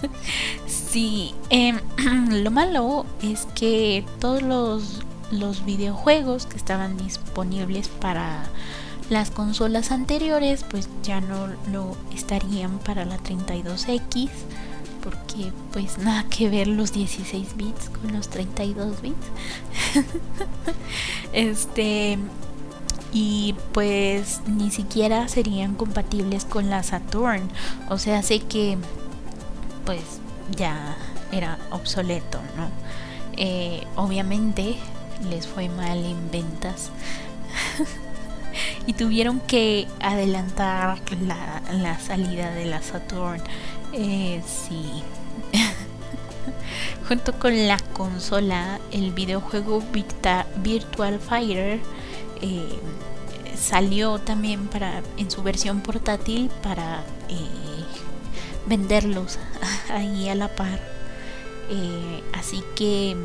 sí, em, lo malo es que todos los, los videojuegos que estaban disponibles para las consolas anteriores pues ya no lo estarían para la 32X porque pues nada que ver los 16 bits con los 32 bits. este y pues ni siquiera serían compatibles con la Saturn. O sea, sé que pues ya era obsoleto, ¿no? Eh, obviamente les fue mal en ventas. y tuvieron que adelantar la, salida de la Saturn. Eh, sí. Junto con la consola, el videojuego Virtual Fighter eh, salió también para en su versión portátil para venderlos ahí a la par. así que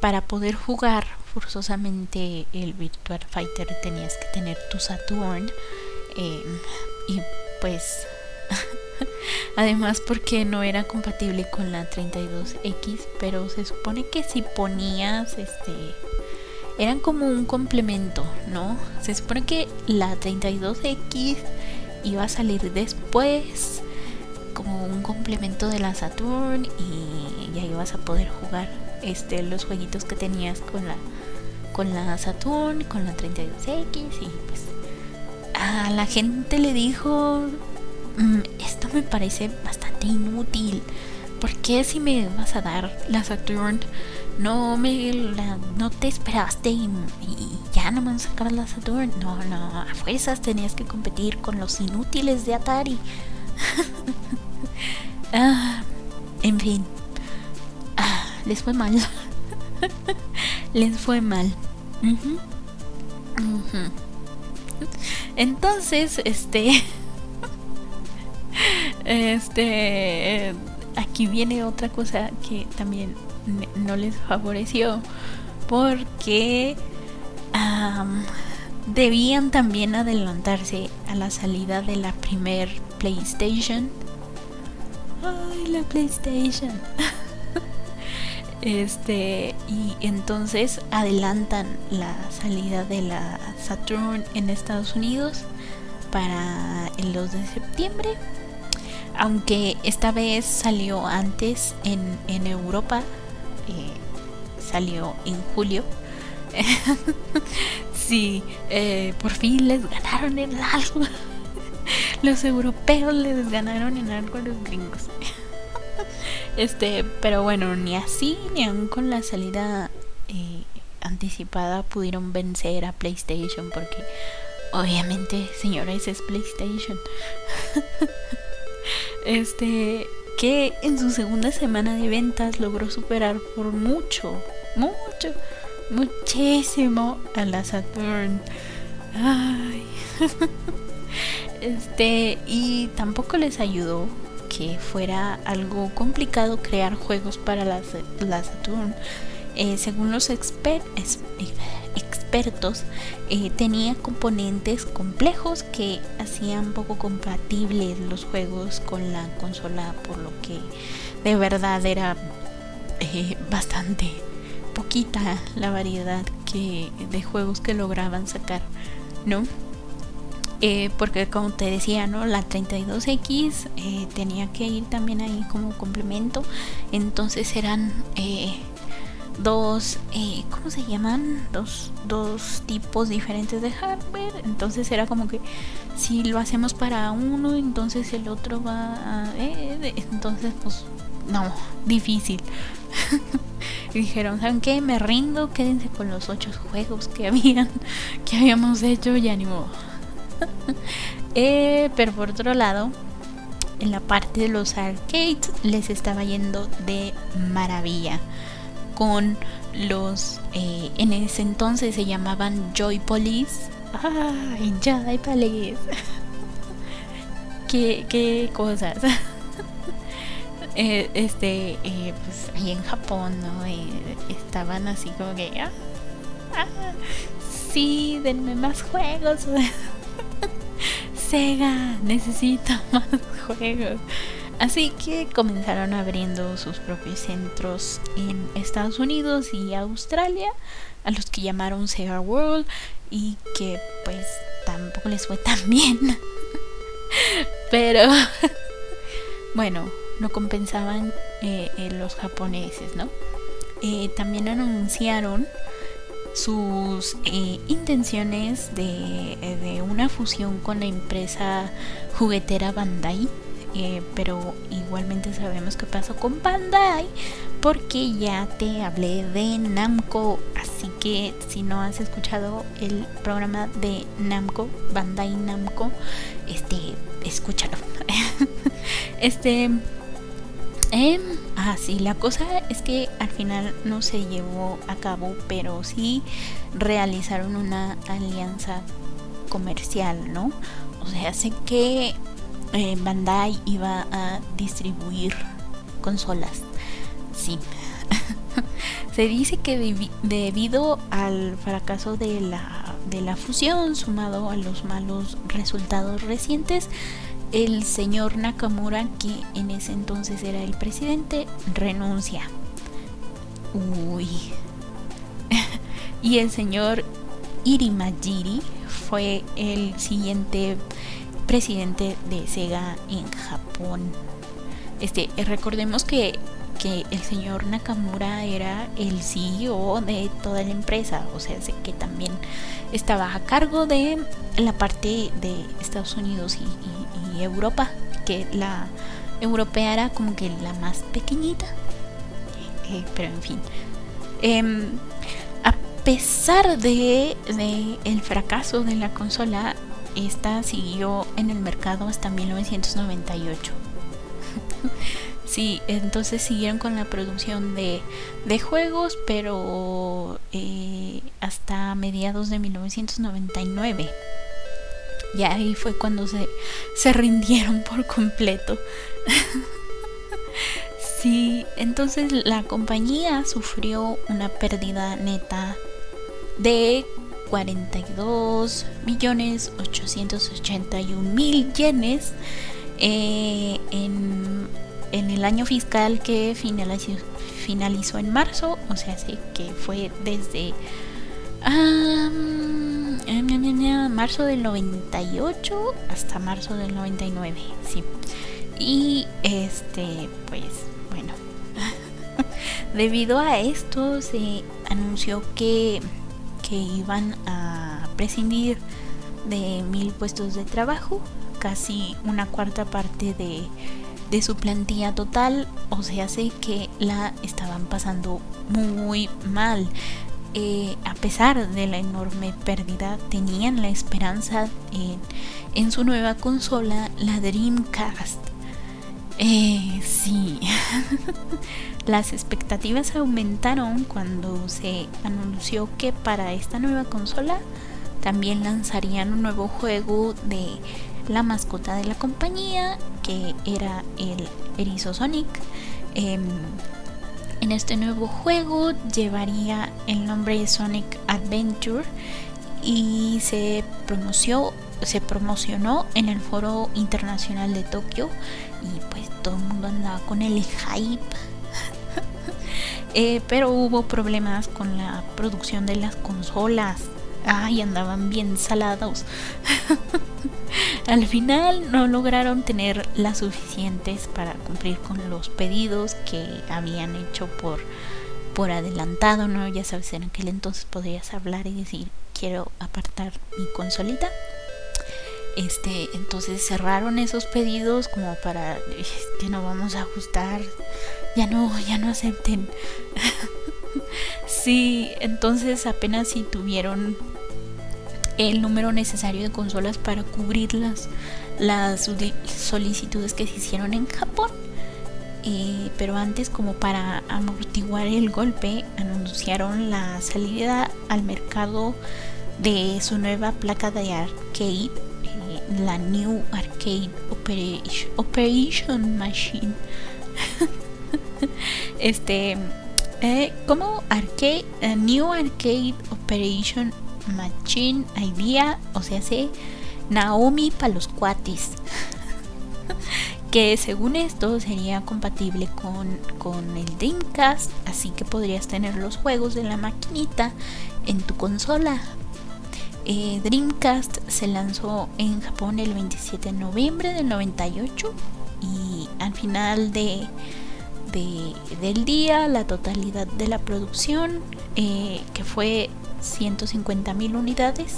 para poder jugar forzosamente el Virtual Fighter tenías que tener tu Saturn eh, y pues además porque no era compatible con la 32X pero se supone que si ponías este eran como un complemento no se supone que la 32X iba a salir después como un complemento de la Saturn y ya ibas a poder jugar este los jueguitos que tenías con la con la Saturn, con la 32X y pues a la gente le dijo, mm, esto me parece bastante inútil. ¿Por qué si me vas a dar la Saturn no me no te esperaste y, ya no me sacabas la Saturn? No, no, a fuerzas tenías que competir con los inútiles de Atari. ah, en fin, ah, les fue mal. les fue mal. Entonces, este. este. Aquí viene otra cosa que también no les favoreció. Porque. debían también adelantarse a la salida de la primer PlayStation. Ay, la PlayStation. Este, y entonces adelantan la salida de la Saturn en Estados Unidos para el 2 de septiembre. Aunque esta vez salió antes en, en Europa, eh, salió en julio. sí, eh, por fin les ganaron en algo. Los europeos les ganaron en algo a los gringos. Este, pero bueno, ni así ni aún con la salida eh, anticipada pudieron vencer a PlayStation porque obviamente, señores, es PlayStation. este, que en su segunda semana de ventas logró superar por mucho, mucho, muchísimo a la Saturn. Ay. Este, y tampoco les ayudó que fuera algo complicado crear juegos para la, Saturn. Eh, según los expertos, eh, tenía componentes complejos que hacían poco compatibles los juegos con la consola, por lo que de verdad era eh, bastante poquita la variedad que, de juegos que lograban sacar, ¿no? Eh, porque como te decía, ¿no? La 32X eh, tenía que ir también ahí como complemento. Entonces eran eh, dos, ¿cómo se llaman? Dos, dos tipos diferentes de hardware. Entonces era como que si lo hacemos para uno, entonces el otro va a... entonces pues no, difícil. dijeron, ¿saben qué? Me rindo, quédense con los ocho juegos que habían, que habíamos hecho, ya ni modo. Eh, pero por otro lado, en la parte de los arcades les estaba yendo de maravilla. Con los, eh, en ese entonces se llamaban Joy Police. ¡Ay, Joy Police! ¿Qué, qué cosas? eh, este, eh, pues ahí en Japón, ¿no? estaban así como que, ah, ah, sí, denme más juegos. Sega, necesito más juegos. Así que comenzaron abriendo sus propios centros en Estados Unidos y Australia, a los que llamaron Sega World y que pues tampoco les fue tan bien. Pero bueno, no compensaban eh, los japoneses, ¿no? Eh, también anunciaron sus eh, intenciones de, de, una fusión con la empresa juguetera Bandai. pero igualmente sabemos qué pasó con Bandai porque ya te hablé de Namco así que si no has escuchado el programa de Namco Bandai Namco este escúchalo este eh, ah, sí, la cosa es que al final no se llevó a cabo, pero sí realizaron una alianza comercial, ¿no? O sea, sé que eh, Bandai iba a distribuir consolas. Sí. se dice que debido al fracaso de la, de la fusión, sumado a los malos resultados recientes, el señor Nakamura, que en ese entonces era el presidente, renuncia. Uy. y el señor Irimajiri fue el siguiente presidente de Sega en Japón. Este, recordemos que, que el señor Nakamura era el CEO de toda la empresa, o sea, que también estaba a cargo de la parte de Estados Unidos y, Europa, que la europea era como que la más pequeñita. Eh, pero en fin. Em, a pesar de, el fracaso de la consola, esta siguió en el mercado hasta 1998. Sí, entonces siguieron con la producción de, de juegos, pero eh, hasta mediados de 1999. Y ahí fue cuando se, se rindieron por completo. sí, entonces la compañía sufrió una pérdida neta de 42 millones 881 mil yenes eh, en en el año fiscal que finalizó, finalizó en marzo, o sea, sí, que fue desde marzo del 98 hasta marzo del 99, sí. Y este, pues bueno, debido a esto se anunció que, que iban a prescindir de mil puestos de trabajo, casi una cuarta parte de de su plantilla total, o sea, sé que la estaban pasando muy mal. Eh, a pesar de la enorme pérdida, tenían la esperanza en, su nueva consola, la Dreamcast. Eh, sí, las expectativas aumentaron cuando se anunció que para esta nueva consola también lanzarían un nuevo juego de la mascota de la compañía, que era el erizo Sonic. Em, en este nuevo juego llevaría el nombre Sonic Adventure y se promocionó, se promocionó en el Foro Internacional de Tokio y pues todo el mundo andaba con el hype. Eh, pero hubo problemas con la producción de las consolas. Ay, andaban bien salados. Al final no lograron tener las suficientes para cumplir con los pedidos que habían hecho por, por adelantado, ¿no? Ya sabes, en aquel entonces podrías hablar y decir, quiero apartar mi consolita. Este, entonces cerraron esos pedidos como para que no vamos a ajustar, ya no, ya no acepten. sí, entonces apenas si tuvieron el número necesario de consolas para cubrir las, las solicitudes que se hicieron en Japón. Eh, pero antes, como para amortiguar el golpe, anunciaron la salida al mercado de su nueva placa de arcade, eh, la New Arcade Operation, Operation Machine. este, eh, como arcade, New Arcade Operation Machine Idea, o sea, se Naomi para los cuatis. que según esto sería compatible con, con, el Dreamcast, así que podrías tener los juegos de la maquinita en tu consola. Eh, Dreamcast se lanzó en Japón el 27 de noviembre del 98 y al final de, del día la totalidad de la producción, eh, que fue 150 mil unidades,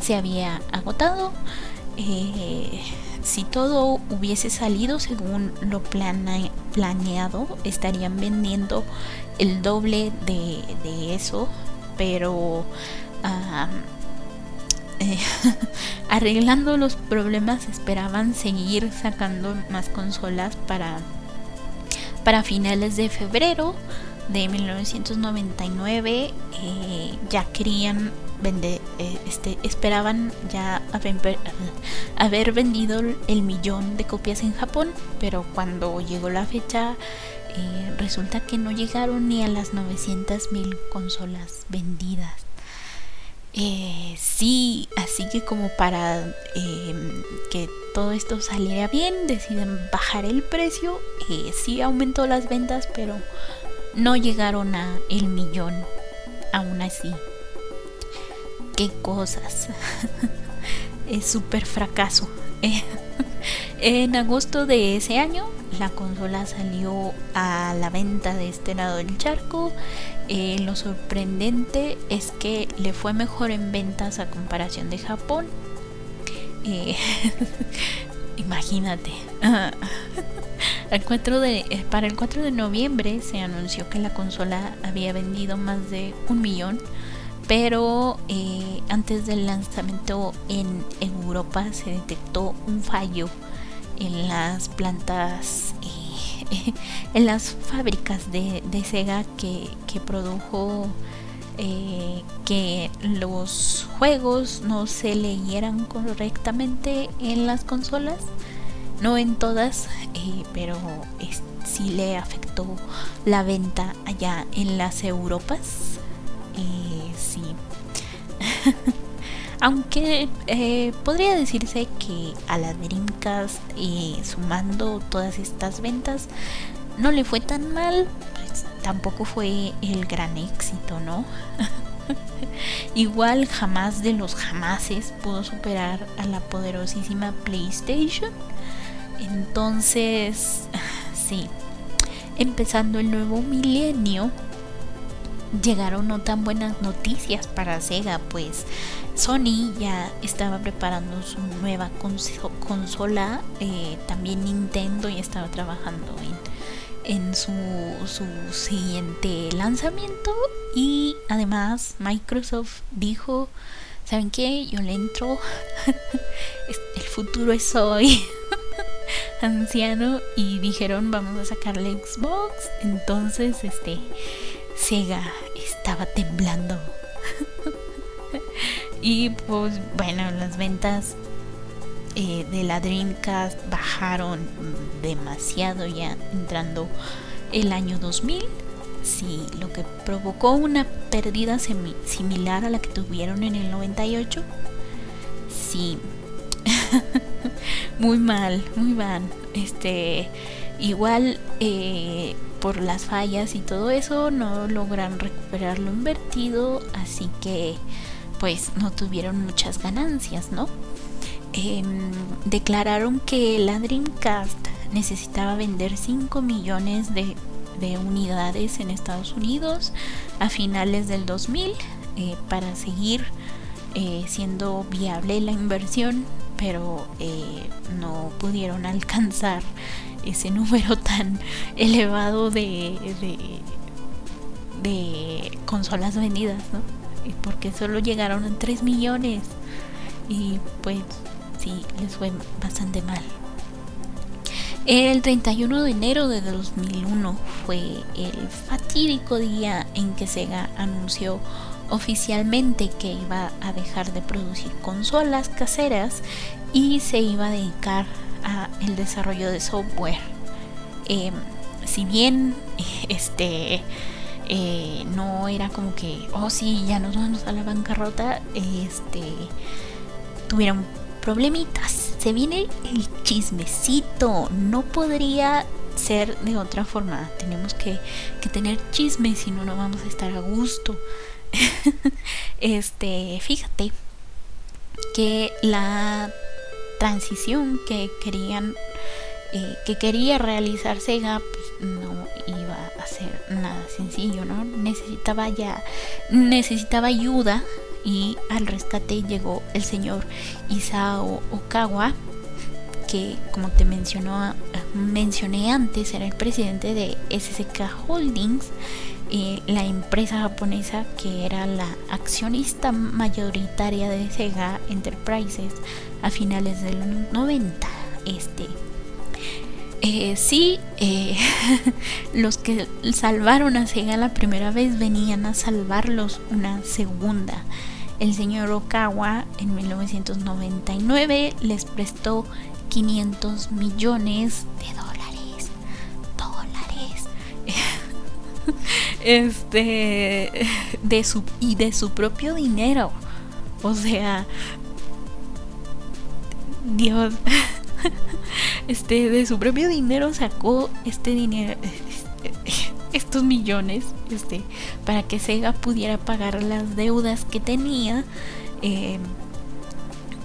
se había agotado. Eh, si todo hubiese salido según lo planeado, estarían vendiendo el doble de, eso, pero eh, arreglando los problemas esperaban seguir sacando más consolas para, para finales de febrero de 1999 eh, ya querían vender eh, este esperaban ya haber, vendido el millón de copias en Japón pero cuando llegó la fecha resulta que no llegaron ni a las 900 mil consolas vendidas eh, sí, así que como para em, que todo esto saliera bien, deciden bajar el precio. Eh, sí aumentó las ventas, pero no llegaron a el millón. Aún así. Qué cosas. es súper fracaso. en agosto de ese año, la consola salió a la venta de este lado del charco eh, lo sorprendente es que le fue mejor en ventas a comparación de Japón. Eh, imagínate. El 4 de, eh, para el 4 de noviembre se anunció que la consola había vendido más de un millón, pero antes del lanzamiento en Europa se detectó un fallo en las plantas en las fábricas de, Sega que, produjo eh, que los juegos no se leyeran correctamente en las consolas. No en todas, eh, pero sí le afectó la venta allá en las Europas. Eh, sí. Aunque podría decirse que a la Dreamcast, sumando todas estas ventas, no le fue tan mal, pues tampoco fue el gran éxito, ¿no? Igual jamás de los jamases pudo superar a la poderosísima PlayStation. Entonces, sí, empezando el nuevo milenio, llegaron no tan buenas noticias para Sega, pues Sony ya estaba preparando su nueva consola, eh, también Nintendo ya estaba trabajando en en su, su siguiente lanzamiento y además Microsoft dijo, ¿saben qué? Yo le entro, el futuro es hoy, anciano, y dijeron vamos a sacarle Xbox, entonces este Sega estaba temblando. y pues bueno, las ventas eh, de la Dreamcast bajaron demasiado ya entrando el año 2000. Sí, lo que provocó una pérdida similar a la que tuvieron en el 98. Sí, muy mal, muy mal. Este, igual eh, por las fallas y todo eso no logran recuperar lo invertido, así que pues no tuvieron muchas ganancias, ¿no? Em, declararon que la Dreamcast necesitaba vender 5 millones de, unidades en Estados Unidos a finales del 2000 eh, para seguir eh, siendo viable la inversión, pero eh, no pudieron alcanzar ese número tan elevado de, consolas vendidas, ¿no? Porque solo llegaron a 3 millones y pues sí les fue bastante mal. El 31 de enero de 2001 fue el fatídico día en que Sega anunció oficialmente que iba a dejar de producir consolas caseras y se iba a dedicar a el desarrollo de software. Em, si bien este eh, no era como que, oh sí, ya nos vamos a la bancarrota, este, tuvieron problemitas. Se viene el chismecito, no podría ser de otra forma. Tenemos que, que tener chisme, si no, no vamos a estar a gusto. este, fíjate que la transición que querían eh, que quería realizar Sega pues no iba a ser nada sencillo no necesitaba ya necesitaba ayuda y al rescate llegó el señor Isao Okawa que como te mencionó mencioné antes era el presidente de SSK Holdings eh, la empresa japonesa que era la accionista mayoritaria de Sega Enterprises a finales de los 90. Este, eh, sí, eh, los que salvaron a Sega la primera vez venían a salvarlos una segunda. El señor Okawa en 1999 les prestó 500 millones de este de su y de su propio dinero. O sea, Dios, este de su propio dinero sacó este dinero estos millones este para que Sega pudiera pagar las deudas que tenía eh,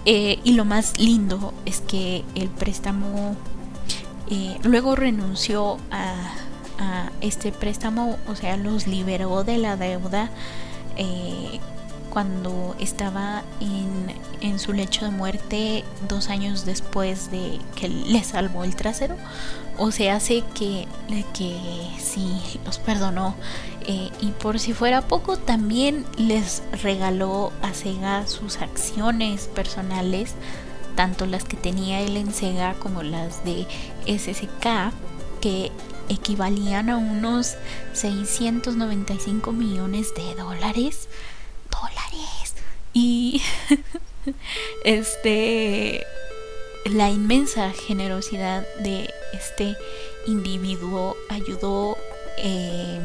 eh, y lo más lindo es que el préstamo eh, luego renunció a este préstamo, o sea, los liberó de la deuda eh, cuando estaba en, en, su lecho de muerte dos años después de que le salvó el trasero. O sea, hace que, que sí los perdonó. Eh, y por si fuera poco, también les regaló a Sega sus acciones personales, tanto las que tenía él en Sega como las de SSK, que equivalían a unos 695 millones de dólares. Dólares. Y este la inmensa generosidad de este individuo ayudó eh,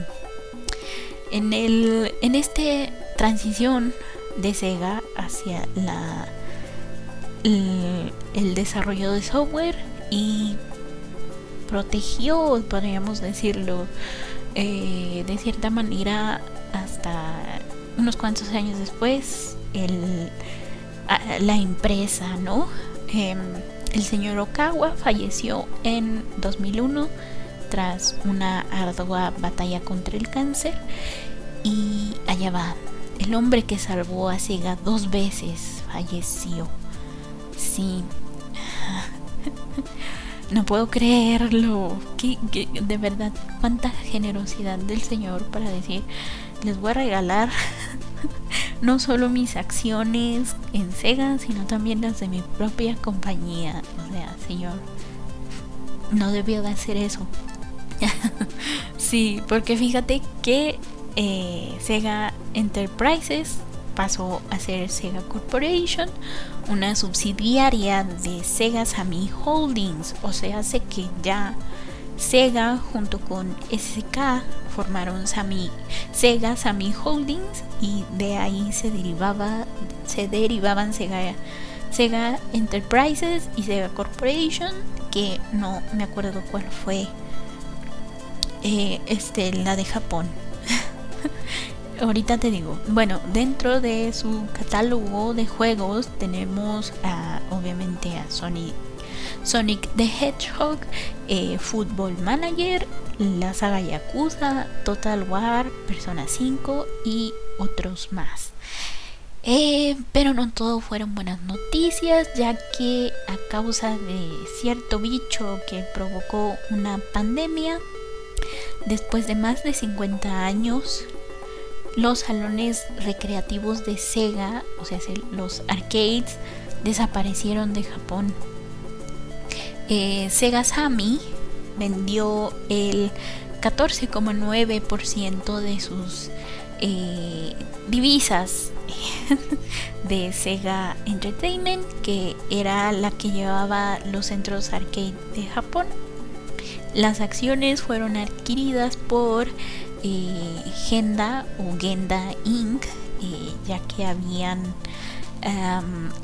en el en este transición de Sega hacia la el desarrollo de software y protegió, podríamos decirlo, eh, de cierta manera hasta unos cuantos años después, el, la empresa, ¿no? Em, el señor Okawa falleció en 2001 tras una ardua batalla contra el cáncer y allá va, el hombre que salvó a Sega dos veces falleció. Sí. No puedo creerlo. De verdad, cuánta generosidad del Señor para decir, les voy a regalar no solo mis acciones en Sega, sino también las de mi propia compañía. O sea, Señor, no debió de hacer eso. sí, porque fíjate que eh, Sega Enterprises pasó a ser Sega Corporation, una subsidiaria de Sega Sammy Holdings, o sea, hace que ya Sega junto con SK formaron Sammy, Sega Sammy Holdings y de ahí se derivaba se derivaban Sega Sega Enterprises y Sega Corporation, que no me acuerdo cuál fue eh, este la de Japón. Ahorita te digo. Bueno, dentro de su catálogo de juegos tenemos obviamente a Sonic, Sonic the Hedgehog, eh, Football Manager, la saga Yakuza, Total War, Persona 5 y otros más. Eh, pero no todo fueron buenas noticias, ya que a causa de cierto bicho que provocó una pandemia, después de más de 50 años, los salones recreativos de Sega, o sea, los arcades, desaparecieron de Japón. Eh, Sega Sammy vendió el 14,9% de sus eh, divisas de Sega Entertainment, que era la que llevaba los centros arcade de Japón. Las acciones fueron adquiridas por eh, Genda o Genda Inc., eh, ya que habían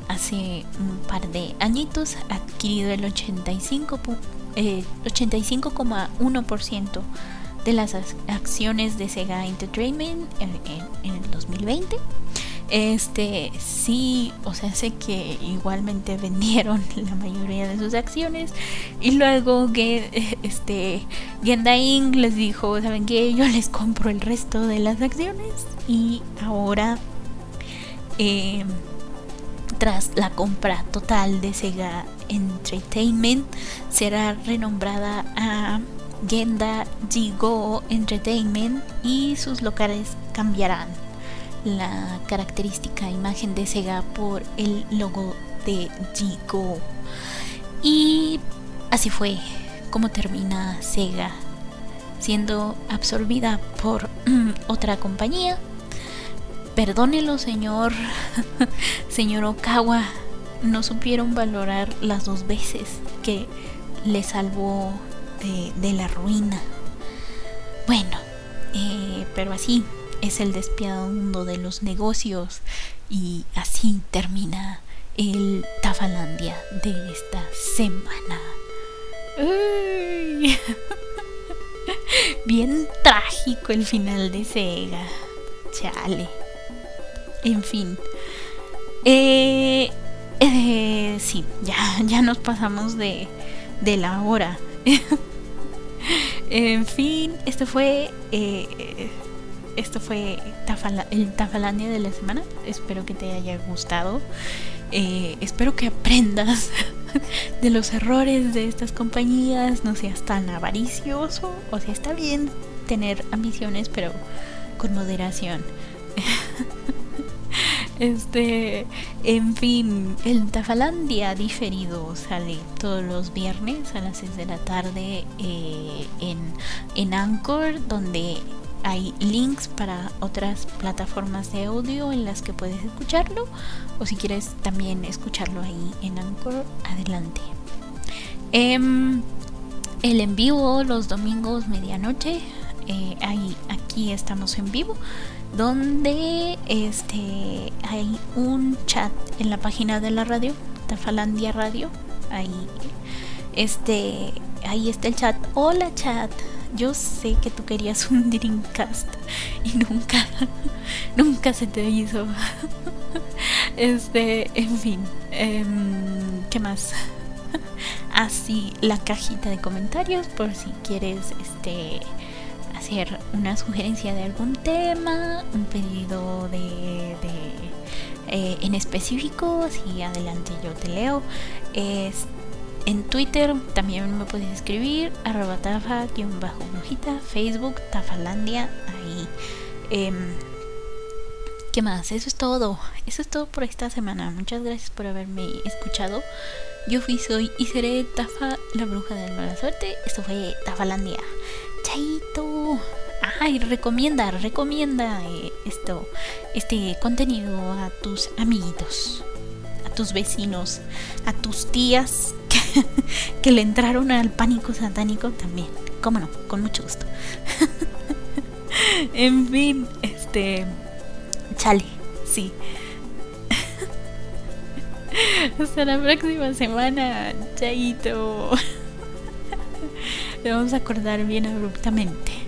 hace un par de añitos adquirido el 85 85,1% de las acciones de Sega Entertainment en, el 2020. Este sí, o sea, sé que igualmente vendieron la mayoría de sus acciones. Y luego que este Genda Inc les dijo, ¿saben qué? Yo les compro el resto de las acciones. Y ahora em, tras la compra total de Sega Entertainment será renombrada a Genda Jigo Entertainment y sus locales cambiarán la característica imagen de Sega por el logo de Jigo. Y así fue como termina Sega siendo absorbida por otra compañía. Perdónelo, señor, señor Okawa. No supieron valorar las dos veces que le salvó de, la ruina. Bueno, eh, pero así es el despiadado mundo de los negocios y así termina el Tafalandia de esta semana. Bien trágico el final de Sega. Chale. En fin. Eh, eh, sí, ya, ya nos pasamos de, de la hora. en fin, esto fue. Eh, esto fue el Tafalandia de la semana. Espero que te haya gustado. Eh, espero que aprendas de los errores de estas compañías. No seas tan avaricioso. O sea, está bien tener ambiciones, pero con moderación. Este, en fin, el Tafalandia diferido sale todos los viernes a las 6 de la tarde eh, en, en Anchor, donde hay links para otras plataformas de audio en las que puedes escucharlo. O si quieres también escucharlo ahí en Anchor, adelante. Em, el en vivo los domingos medianoche. Eh, ahí, aquí estamos en vivo donde este hay un chat en la página de la radio, Tafalandia Radio. Ahí este ahí está el chat. Hola chat. Yo sé que tú querías un Dreamcast y nunca nunca se te hizo. Este, en fin, em, ¿qué más? Así la cajita de comentarios por si quieres este hacer una sugerencia de algún tema, un pedido de, eh, en específico, si adelante yo te leo. Es, en Twitter también me puedes escribir, arroba bajo brujita, Facebook, tafalandia, ahí. Em, ¿Qué más? Eso es todo. Eso es todo por esta semana. Muchas gracias por haberme escuchado. Yo fui, soy y seré Tafa, la bruja de la mala suerte. Esto fue Tafalandia. Chaito. Ay, recomienda, recomienda eh, esto, este contenido a tus amiguitos, a tus vecinos, a tus tías que, le entraron al pánico satánico también. Cómo no, con mucho gusto. en fin, este. Chale, sí. Hasta la próxima semana, Chaito. Vamos a acordar bien abruptamente.